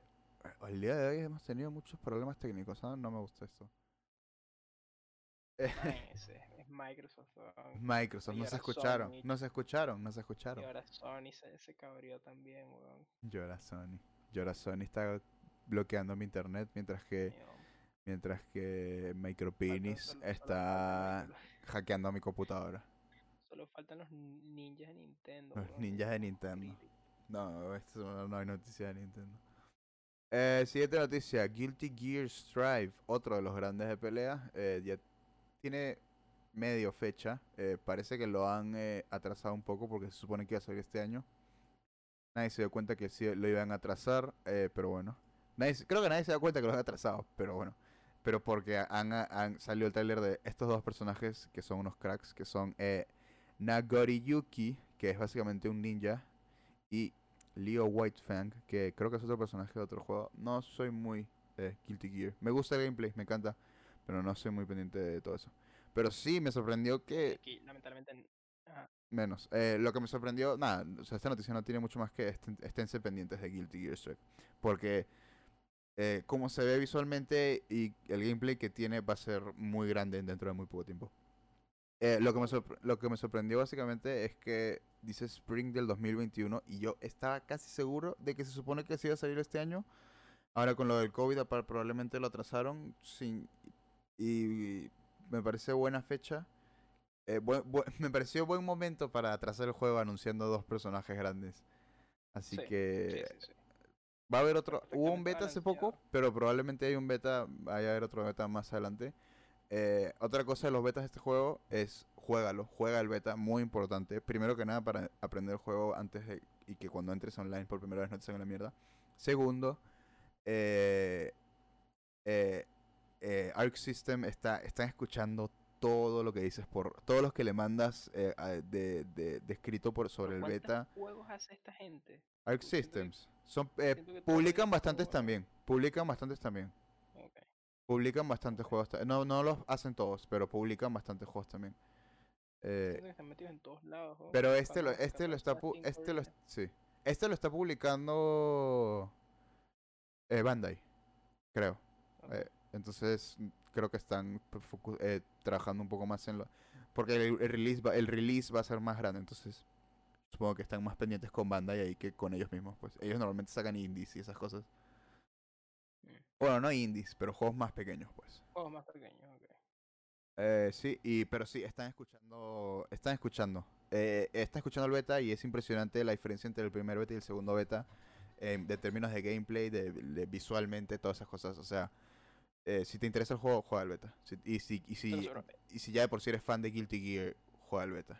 el día de hoy hemos tenido muchos problemas técnicos, ¿ah? No me gusta ese es Microsoft, weón. Microsoft, Y no se escucharon, Sony. no se escucharon, no se Y escucharon. ahora Sony se, se cabrió también, weón. Llora Sony. Llora Sony está bloqueando mi internet mientras que Mío, mientras que Micropenis solo- solo está hackeando mi computadora. Solo faltan los ninjas de Nintendo. Los ninjas de Nintendo. No, esto no, hay noticia de Nintendo. Eh, siguiente noticia, Guilty Gear Strive, otro de los grandes de pelea, eh, ya tiene medio fecha. eh, parece que lo han eh, atrasado un poco porque se supone que iba a salir este año. Nadie se dio cuenta que sí lo iban a atrasar, eh, pero bueno. Nadie, creo que nadie se da cuenta que lo han atrasado, pero bueno. Pero porque han, han salió el tráiler de estos dos personajes que son unos cracks, que son Nagori Yuki, que es básicamente un ninja, y Leo Whitefang, que creo que es otro personaje de otro juego. No soy muy eh, Guilty Gear. Me gusta el gameplay, me encanta, pero no soy muy pendiente de todo eso. Pero sí me sorprendió que Aquí, lamentablemente, ajá, Menos. Eh, lo que me sorprendió, nada, o sea, esta noticia no tiene mucho más que esténse pendientes de Guilty Gear Strive. Porque eh, como se ve visualmente y el gameplay que tiene va a ser muy grande dentro de muy poco tiempo. Eh, lo, que me lo que me sorprendió básicamente es que dice Spring del 2021 y yo estaba casi seguro de que se supone que se iba a salir este año. Ahora con lo del COVID probablemente lo atrasaron sin, y me parece buena fecha. Eh, me pareció buen momento para atrasar el juego anunciando dos personajes grandes. Así que va a haber otro. Hubo un beta hace poco, pero probablemente hay un beta, vaya a haber otro beta más adelante. Eh, otra cosa de los betas de este juego es juégalo, juega el beta, muy importante. Primero que nada para aprender el juego antes de y que cuando entres online por primera vez no te salga la mierda. Segundo, eh, eh, eh, Arc System está, están escuchando todo lo que dices por todos los que le mandas de, de, escrito por sobre el beta. juegos hace esta gente? Arc Systems son publican bastantes también, publican bastantes también. Publican bastantes juegos, no no los hacen todos, pero publican bastantes juegos también. en todos lados. Pero este lo este lo está este lo sí. Este lo está publicando Bandai, creo. Entonces creo que están eh, trabajando un poco más en lo... Porque el, release va, el release va a ser más grande, entonces supongo que están más pendientes con banda y ahí que con ellos mismos. Pues ellos normalmente sacan indies y esas cosas. Bueno, no indies, pero juegos más pequeños, pues. Juegos más pequeños, ok. Eh, sí, y, pero sí, están escuchando, están escuchando. Eh, están escuchando el beta y es impresionante la diferencia entre el primer beta y el segundo beta. de términos de gameplay, de, visualmente, todas esas cosas. O sea, eh, si te interesa el juego, juega el beta. y, si, y, si, y si ya de por sí eres fan de Guilty Gear, juega el beta.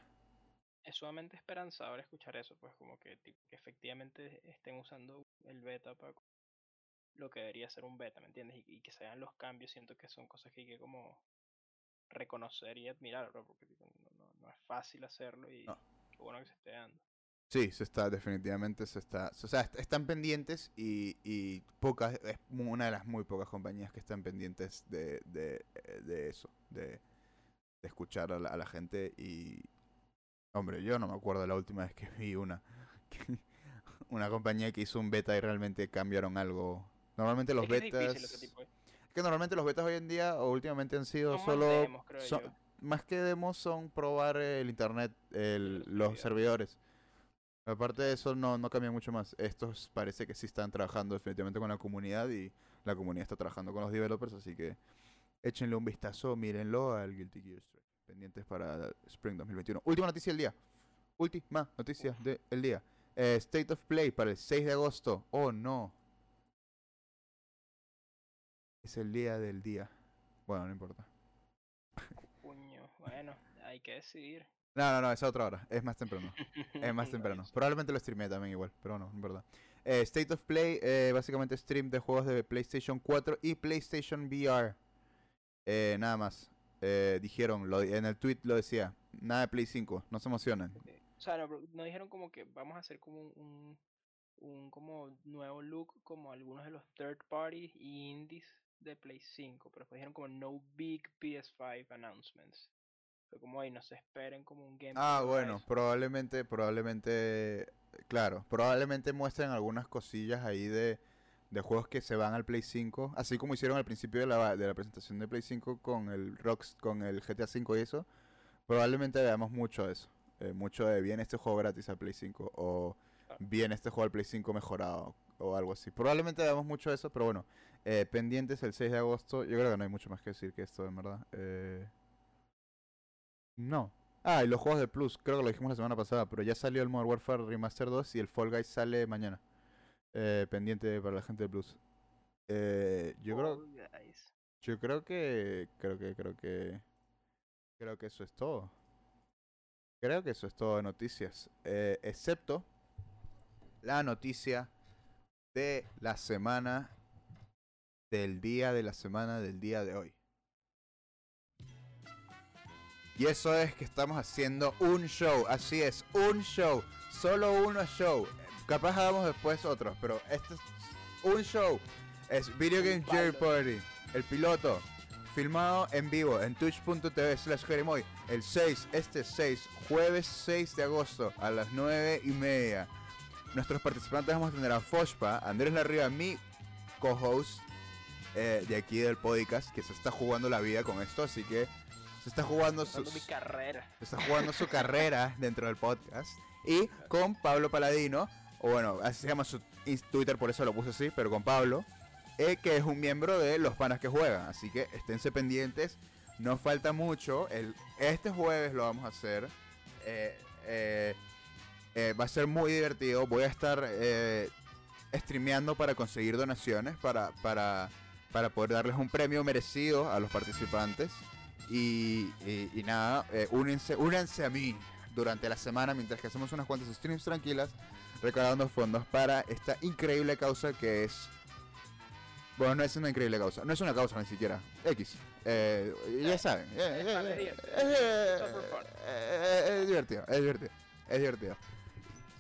Es sumamente esperanzador escuchar eso, pues como que, que efectivamente estén usando el beta para lo que debería ser un beta, ¿me entiendes? Y, que se hagan los cambios, siento que son cosas que hay que como reconocer y admirar, porque no, no, es fácil hacerlo y qué bueno que se esté dando. Sí, se está, definitivamente se está. O sea, están pendientes y, y pocas, es una de las muy pocas compañías que están pendientes de, de, de eso, de, de escuchar a la, gente y. Hombre, yo no me acuerdo la última vez que vi una. una compañía que hizo un beta y realmente cambiaron algo. Normalmente los betas. Es que normalmente los betas hoy en día o últimamente han sido solo. Más, que demos son probar el internet, el, los servidores. Aparte de eso, no, no cambia mucho más. Estos parece que sí están trabajando definitivamente con la comunidad y la comunidad está trabajando con los developers, así que échenle un vistazo, mírenlo al Guilty Gear Strive. Pendientes para Spring 2021. Última noticia del día. Última noticia del día. Eh, State of Play para el 6 de agosto. Oh no. Es el día del día. Bueno, no importa. bueno, hay que decidir. No, no, no, es a otra hora. Es más temprano. es más temprano. Probablemente lo streamé también igual, pero no, en verdad. Eh, State of Play, eh, básicamente stream de juegos de PlayStation 4 y PlayStation VR. Eh, nada más. dijeron, lo, en el tweet lo decía, nada de Play 5, no se emocionan. O sea, no, dijeron como que vamos a hacer como un, un, como nuevo look como algunos de los third parties y indies de Play 5, pero dijeron como no big PS5 announcements como ahí no se esperen como un game. Ah, bueno, probablemente, probablemente, claro, probablemente muestren algunas cosillas ahí de, de juegos que se van al Play 5, así como hicieron al principio de la, de la presentación de Play 5 con el Rocks, con el GTA 5 y eso. Probablemente veamos mucho de eso, eh, mucho de bien este juego gratis al Play 5 o bien este juego al Play 5 mejorado o algo así. Probablemente veamos mucho de eso, pero bueno, eh, pendientes el 6 de agosto. Yo creo que no hay mucho más que decir que esto, en verdad. Eh, no. Ah, y los juegos de Plus, creo que lo dijimos la semana pasada, pero ya salió el Modern Warfare Remaster 2 y el Fall Guys sale mañana. Eh, pendiente para la gente de Plus. Eh, yo creo. Yo creo que. Creo que, creo que. Creo que eso es todo. Creo que eso es todo de noticias. Eh, excepto la noticia de la semana. Del día de la semana del día de hoy. Y eso es que estamos haciendo un show. Así es, un show. Solo uno show. Capaz hagamos después otros, pero este es un show. Es Video Game Jerry Party. El piloto. Filmado en vivo en twitch.tv slash el 6, este 6, jueves 6 de agosto a las 9 y media. Nuestros participantes vamos a tener a Fospa, Andrés Larriba, mi co-host eh, de aquí del podcast, que se está jugando la vida con esto, así que Se está jugando su, mi carrera. Se está jugando su carrera dentro del podcast. Y con Pablo Paladino, o bueno, así se llama su Twitter, por eso lo puse así, pero con Pablo, eh, que es un miembro de los panas que juegan. Así que esténse pendientes. No falta mucho. El, este jueves lo vamos a hacer. Eh, eh, eh, va a ser muy divertido. Voy a estar eh, streameando para conseguir donaciones, para, para, para poder darles un premio merecido a los participantes. Y, y, y nada, eh, únense, únanse a mí durante la semana mientras que hacemos unas cuantas streams tranquilas, recaudando fondos para esta increíble causa que es... Bueno, no es una increíble causa, no es una causa ni siquiera. X. Eh, ya saben. eh, vale, eh, es divertido, es divertido. Es divertido.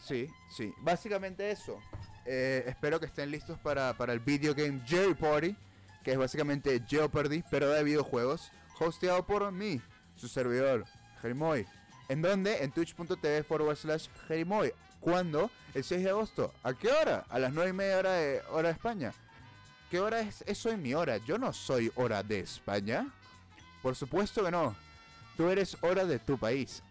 Sí, sí. Básicamente eso. Eh, espero que estén listos para, para el video game Jerry Party, que es básicamente Jeopardy, pero de videojuegos, hosteado por mí, su servidor, Jerimoy. ¿En dónde? En twitch.tv forward slash Jerimoy. ¿Cuándo? El 6 de agosto. ¿A qué hora? A las 9 y media hora de, hora de España. ¿Qué hora es eso en mi hora? Yo no soy hora de España. Por supuesto que no. Tú eres hora de tu país.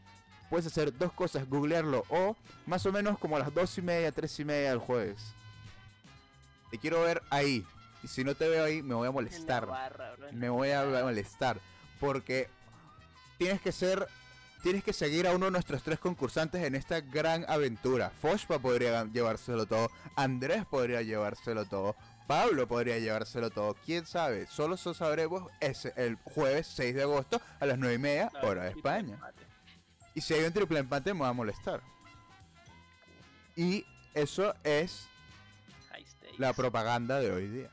Puedes hacer dos cosas, googlearlo o más o menos como a las dos y media, tres y media del jueves. Te quiero ver ahí. Y si no te veo ahí, me voy a molestar. barra, Me voy a molestar. Porque tienes que ser. Tienes que seguir a uno de nuestros tres concursantes en esta gran aventura. Foshpa podría llevárselo todo. Andrés podría llevárselo todo. Pablo podría llevárselo todo. ¿Quién sabe? Solo eso sabremos ese, el jueves 6 de agosto a las 9 y media, No, hora de España. empate. Y si hay un triple empate, me va a molestar. Y eso es la propaganda de hoy día.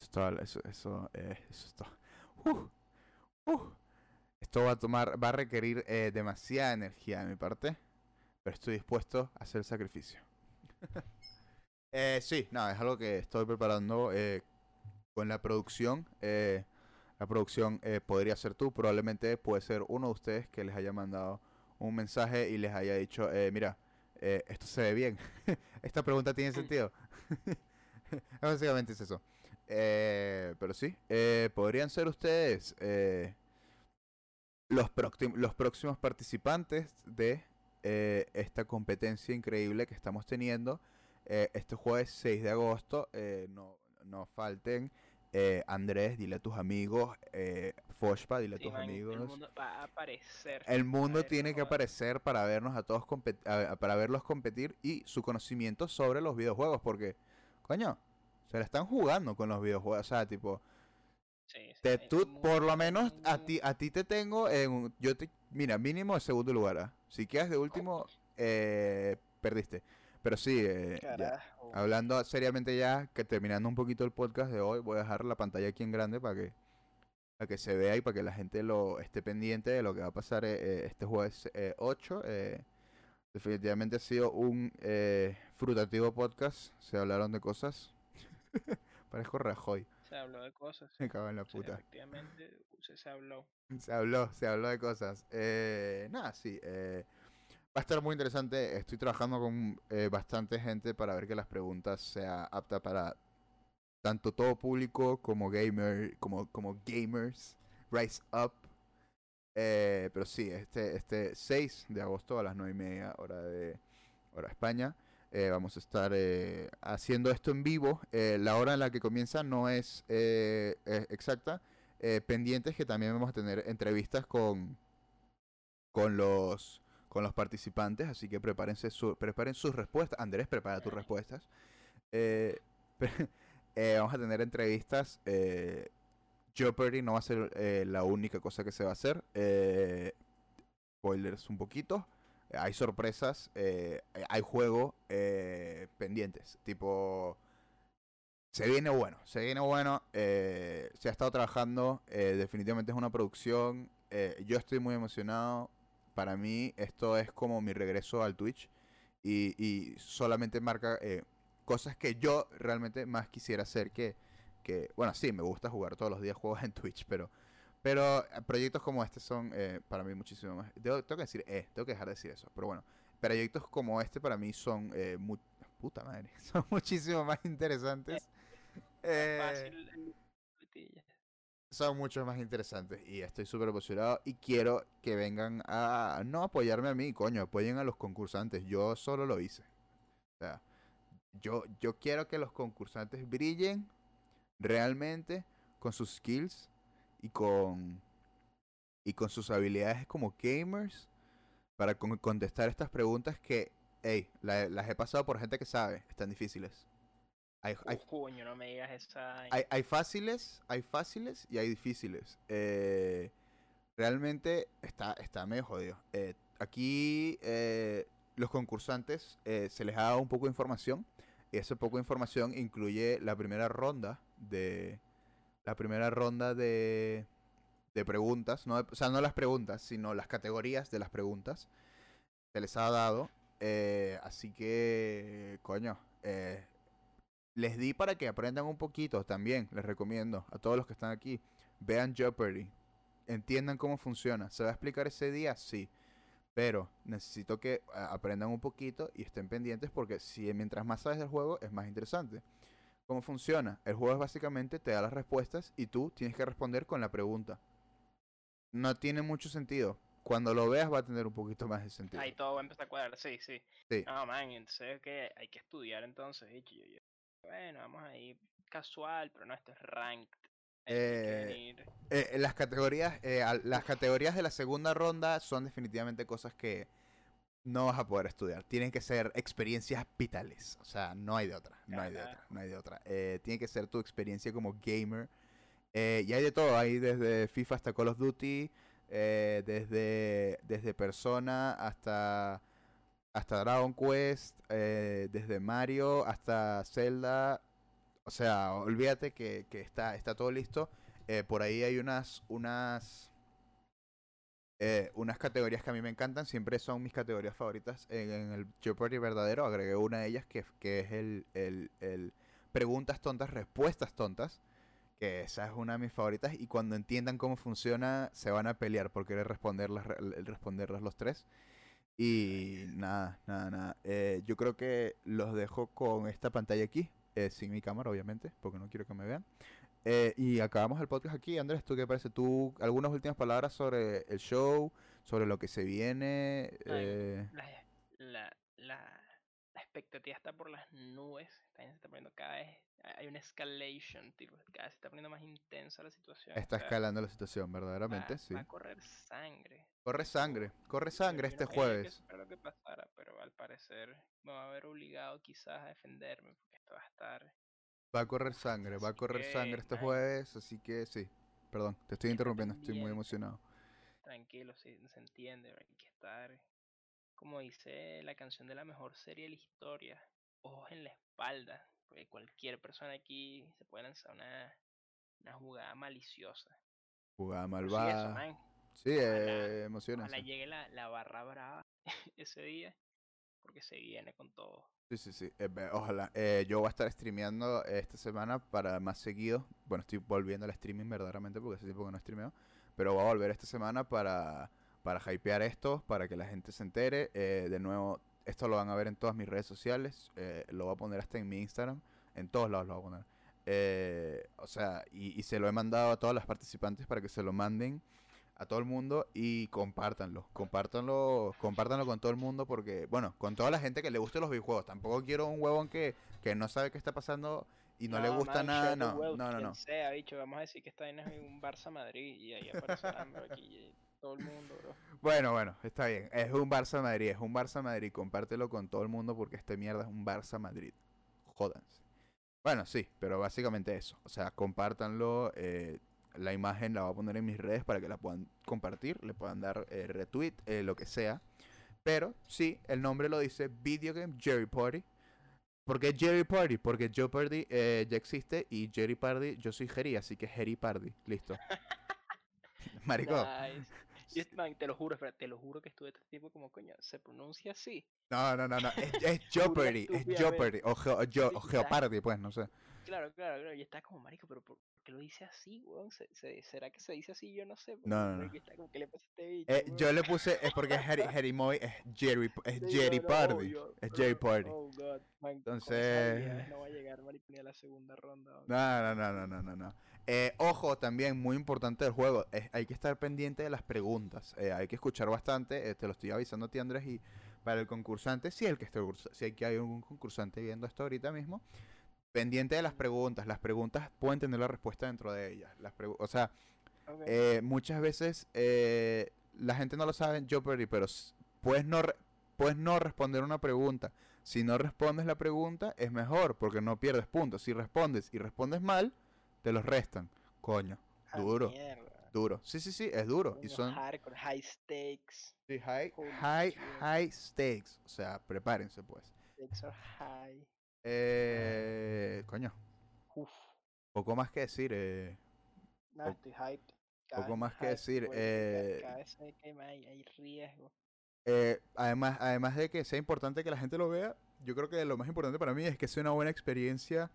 Esto, eso, eso, eh, eso está. Uh, uh. Esto va a tomar, va a requerir eh, demasiada energía de mi parte, pero estoy dispuesto a hacer el sacrificio. eh, sí, no, es algo que estoy preparando eh, con la producción. eh, la producción eh, podría ser tú, probablemente puede ser uno de ustedes que les haya mandado un mensaje y les haya dicho, mira, esto se ve bien. Esta pregunta tiene sentido. Básicamente es eso. Eh, pero sí, eh, podrían ser ustedes eh, los, próximos participantes de eh, esta competencia increíble que estamos teniendo este jueves 6 de agosto. no, no falten. Eh, Andrés, dile a tus amigos. Eh, Foshpa, dile a tus man, amigos. El mundo va a aparecer. El mundo ver, tiene que aparecer para vernos a todos a- para verlos competir y su conocimiento sobre los videojuegos porque coño, se la están jugando con los videojuegos, o sea, tipo, Sí, sí, te, tú por lo menos a ti a ti te tengo en yo te mira, mínimo de segundo lugar. ¿ah? Si quedas de último eh, perdiste. Pero sí, eh, ya, hablando seriamente ya, que terminando un poquito el podcast de hoy, voy a dejar la pantalla aquí en grande para que para que se vea y para que la gente lo esté pendiente de lo que va a pasar eh, eh, este jueves eh, 8. Definitivamente ha sido un eh, frutativo podcast. Se hablaron de cosas. Parezco Rajoy. Se habló de cosas. Me cago en la Sí, puta. efectivamente, se, se habló. Se habló, se habló de cosas. Eh, nada, sí. eh, va a estar muy interesante. Estoy trabajando con eh, bastante gente para ver que las preguntas sea apta para tanto todo público como gamer, como, como gamers. Rise up. Eh, pero sí, este, este 6 de agosto a las 9 y media hora de hora España. eh, vamos a estar eh, haciendo esto en vivo. Eh, la hora en la que comienza no es eh, exacta eh, pendientes que también vamos a tener entrevistas con con los con los participantes así que prepárense su- preparen sus respuestas Andrés prepara tus respuestas vamos a tener entrevistas eh, Jeopardy no va a ser eh, la única cosa que se va a hacer eh, spoilers un poquito eh, hay sorpresas hay juego pendientes tipo se viene bueno, se viene bueno. se ha estado trabajando, definitivamente es una producción. yo estoy muy emocionado. Para mí esto es como mi regreso al Twitch y, y solamente marca cosas que yo realmente más quisiera hacer que, que, bueno, sí, me gusta jugar todos los días juegos en Twitch, pero, pero eh, proyectos como este son eh, para mí muchísimo más. Tengo, tengo que decir, eh, tengo que dejar de decir eso, pero bueno, proyectos como este para mí son, eh, mu- puta madre, son muchísimo más interesantes. Es Eh, fácil son mucho más interesantes y estoy súper emocionado y quiero que vengan a no apoyarme a mí, coño, apoyen a los concursantes. Yo solo lo hice. O sea, yo, yo quiero que los concursantes brillen realmente con sus skills y con y con sus habilidades como gamers para con- contestar estas preguntas que, hey, la- las he pasado por gente que sabe, están difíciles. Hay, hay, no me digas esa. hay, hay fáciles, hay fáciles y hay difíciles. Eh, realmente está, está medio jodido. Eh, aquí eh, los concursantes se les ha dado un poco de información. Y esa poco de información incluye la primera ronda de. La primera ronda de. de preguntas. No, o sea, no las preguntas, sino las categorías de las preguntas. Se les ha dado. eh, así que. Coño. eh, les di para que aprendan un poquito también, les recomiendo a todos los que están aquí. Vean Jeopardy, entiendan cómo funciona. ¿Se va a explicar ese día? Sí. Pero necesito que a- aprendan un poquito y estén pendientes porque si mientras más sabes del juego es más interesante. ¿Cómo funciona? El juego es básicamente te da las respuestas y tú tienes que responder con la pregunta. No tiene mucho sentido. Cuando lo veas va a tener un poquito más de sentido. Ahí todo va a empezar a cuadrar, sí, sí. Sí. No, man, entonces que hay que estudiar entonces, Bueno, vamos ahí casual, pero no, esto es ranked. Eh. Eh, las categorías, eh, las categorías de la segunda ronda son definitivamente cosas que no vas a poder estudiar. Tienen que ser experiencias vitales. O sea, no hay de otra. No hay de otra. No hay de otra. Eh, tiene que ser tu experiencia como gamer. Eh, y hay de todo. Hay desde FIFA hasta Call of Duty. desde, desde Persona hasta, hasta Dragon Quest. desde Mario hasta Zelda. O sea, olvídate que, que está, está todo listo. Eh, por ahí hay unas, unas, eh, unas categorías que a mí me encantan. Siempre son mis categorías favoritas. En, en el Jeopardy verdadero agregué una de ellas que, que es el, el, el preguntas tontas, respuestas tontas. Que esa es una de mis favoritas. Y cuando entiendan cómo funciona, se van a pelear por querer responderlas, re- responderlas los tres. Y nada, nada, nada. Eh, yo creo que los dejo con esta pantalla aquí. Eh, sin mi cámara, obviamente, porque no quiero que me vean. Eh, y acabamos el podcast aquí. Andrés, ¿tú qué parece? ¿Tú algunas últimas palabras sobre el show? ¿Sobre lo que se viene? Eh, La, la, la, la expectativa está por las nubes. Está, se está poniendo cada vez. hay- una escalation, tipo. Cada vez se está poniendo más intensa la situación. está escalando la situación, verdaderamente, va, sí. va a correr sangre. Corre sangre, corre sangre este no que jueves. fuera lo que pasara, pero al parecer me va a haber obligado quizás a defenderme, esto va a estar. Va a correr sangre, va a correr que, sangre este jueves, así que sí. Perdón, te estoy interrumpiendo, estoy muy emocionado. tranquilo, sí, se entiende, hay que estar, como dice la canción de la mejor serie de la historia, ojos en la espalda, porque cualquier persona aquí se puede lanzar una, una jugada maliciosa. Jugada Pero sí, eso, malvada. man, Sí, Ojalá- eh, ojalá llegue la, la barra brava ese día, porque se viene con todo. Sí, sí, sí. eh, ojalá. Eh, yo voy a estar streameando esta semana para más seguido. Bueno, estoy volviendo al streaming verdaderamente porque hace tiempo que no streameo. Pero voy a volver esta semana para, para hypear esto, para que la gente se entere. Eh, de nuevo, esto lo van a ver en todas mis redes sociales. eh, lo voy a poner hasta en mi Instagram. En todos lados lo voy a poner. Eh, o sea, y, y se lo he mandado a todas las participantes para que se lo manden a todo el mundo y compártanlo. Compártanlo, compártanlo con todo el mundo porque, bueno, con toda la gente que le guste los videojuegos. Tampoco quiero un huevón que, que no sabe qué está pasando y no, le gusta man, nada. No, no, no, quien no. sea, bicho, vamos a decir que esta vaina es un Barça Madrid y ahí aparece Lambro aquí y todo el mundo, bro. Bueno, bueno, está bien. Es un Barça Madrid, es un Barça Madrid. Compártelo con todo el mundo porque esta mierda es un Barça Madrid. Jódanse. Bueno, sí, pero básicamente eso. O sea, compártanlo. eh, la imagen la voy a poner en mis redes para que la puedan compartir, le puedan dar eh, retweet, eh, lo que sea. Pero sí, el nombre lo dice Video Game Jerry Party. ¿Por qué Jerry Party? Porque Jeopardy eh, ya existe y Jerry Party, yo soy Jerry, así que Jerry Party. Listo. Marico. Nice. Yo, man, te lo juro, te lo juro que estuve este tipo como coño, se pronuncia así. No, no, no, no. Es, es Jeopardy, es. Jeopardy. O, Geo- o o Geopardy, pues, no sé. Claro, claro, claro. Y está como marico, pero ¿por qué lo dice así, weón? ¿Se, se- será que se dice así? Yo no sé. No, no, no. que Está como, ¿qué le pasa a este bicho? Eh, yo le puse, es porque es Harry, Harry Moy, es Jerry, es Sí, Jerry no, no, Party. Es Jerry Party. Oh, God, man, Entonces- No va a llegar, marico, ni a la segunda ronda. No, no, no, no, no, no, no. Eh, ojo, también muy importante del juego, es- hay que estar pendiente de las preguntas, eh, hay que escuchar bastante, eh, te lo estoy avisando a ti Andrés y para el concursante, si el que esté, si hay que hay un concursante viendo esto ahorita mismo, pendiente de las preguntas, las preguntas pueden tener la respuesta dentro de ellas, las o sea, Ok. eh, muchas veces eh, la gente no lo sabe Jeopardy, pero puedes no, puedes no responder una pregunta. Si no respondes la pregunta, es mejor porque no pierdes puntos. Si respondes y respondes mal, te los restan. Coño, Ah, duro, mierda. duro. Sí, sí, sí, es duro. Y son hardcore, high stakes. sí, high, Holy high, high stakes. O sea, prepárense pues. Stakes are high. Eh, coño, Uf. poco más que decir. Eh, No, estoy hyped. poco más que decir, eh, Cada, vez sé que hay, hay riesgo. Eh, además, además de que sea importante que la gente lo vea, yo creo que lo más importante para mí es que sea una buena experiencia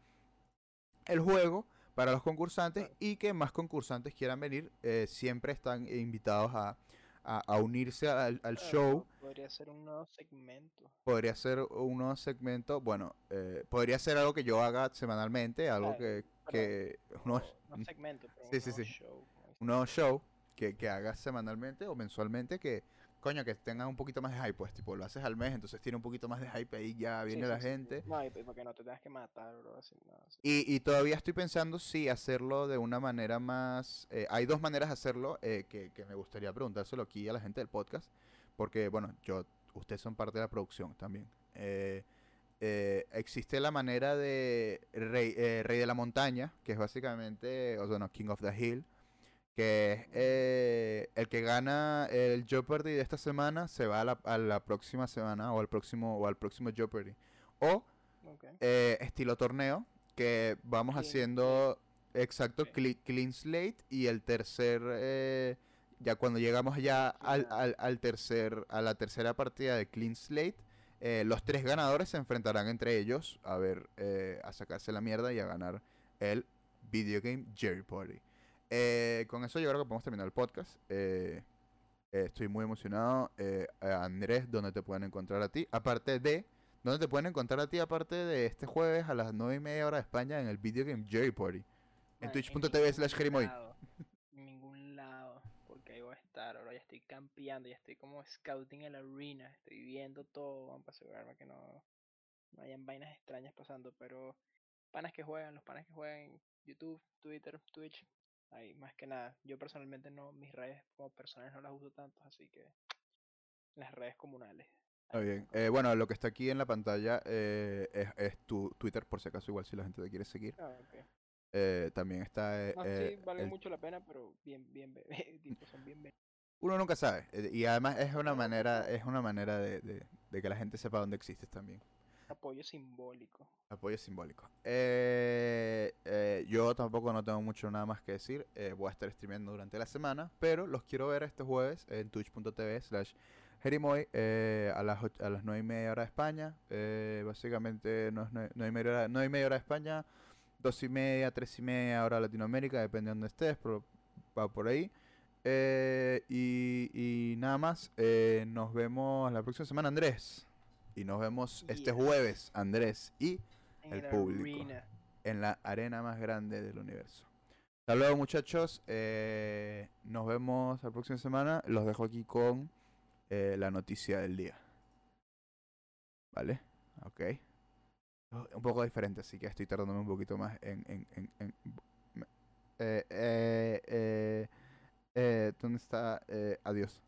el juego para los concursantes y que más concursantes quieran venir. eh, siempre están invitados a, a- a unirse al, al Claro, show. Podría ser un nuevo segmento. Podría ser un nuevo segmento. Bueno, eh, podría ser algo que yo haga semanalmente, algo Claro, que, que uno- No, segmento, pero Sí, un sí, nuevo sí. show. como dices. un nuevo show que, que hagas semanalmente o mensualmente que, coño, que tenga un poquito más de hype, pues, tipo, lo haces al mes, entonces tiene un poquito más de hype ahí, ya Sí, viene sí, la sí, sí. gente. No, y porque no te tengas que matar, bro. Así, no, así. Y, y todavía estoy pensando si hacerlo de una manera más... eh, hay dos maneras de hacerlo eh, que, que me gustaría preguntárselo aquí a la gente del podcast, porque, bueno, yo ustedes son parte de la producción también. Eh, eh, existe la manera de Rey, eh, Rey de la Montaña, que es básicamente, o sea, no, King of the Hill, que es eh, el que gana el Jeopardy de esta semana se va a la, a la próxima semana o al próximo o al próximo Jeopardy. O eh, estilo torneo, que vamos Clean haciendo exacto clean slate y el tercer eh, ya cuando llegamos ya. al, al tercer a la tercera partida de clean slate eh, los tres ganadores se enfrentarán entre ellos a ver eh, a sacarse la mierda y a ganar el video game Jerry Party Eh, con eso yo creo que podemos terminar el podcast eh, eh, estoy muy emocionado eh, Andrés ¿dónde te pueden encontrar a ti? aparte de ¿Dónde te pueden encontrar a ti aparte de este jueves a las 9 y media hora de España en el Video Game Jerry Party? En twitch.tv slash Jerimoy. En ningún lado. Porque ahí voy a estar. Ahora ya estoy campeando. Ya estoy como scouting en la arena. Estoy viendo todo. Para asegurarme que no, no hayan vainas extrañas pasando. Pero panas que juegan, los panas que juegan YouTube, Twitter, Twitch. Ahí, más que nada. Yo personalmente no, mis redes como personales no las uso tanto. Así que las redes comunales. Está bien. Eh, bueno, lo que está aquí en la pantalla eh, es, es tu Twitter, por si acaso, igual si la gente te quiere seguir. Ah. Eh, también está. eh, No, eh, sí, vale el- mucho la pena, pero bien, bien, be- tipo, son bien uno nunca sabe. y además es una manera, es una manera de, de- de que la gente sepa dónde existes también. Apoyo simbólico. Apoyo simbólico. Eh, eh, yo tampoco no tengo mucho nada más que decir. eh, voy a estar streameando durante la semana. Pero los quiero ver este jueves en twitch.tv slash Jerimoy eh, a, las a las 9 y media hora de España. eh, básicamente no es 9, y media hora, 9 y media hora de España. 2 y media, 3 y media hora de Latinoamérica, depende de donde estés, pero va por ahí. Eh, y, y nada más. nos vemos la próxima semana, Andrés. Y nos vemos este jueves, Andrés. Y En El público. arena. en la arena más grande del universo. Hasta luego muchachos, eh, nos vemos la próxima semana. Los dejo aquí con eh, la noticia del día. ¿Vale? Ok. Un poco diferente, así que estoy tardándome un poquito más en... en, en, eh, ¿Dónde está? Adiós.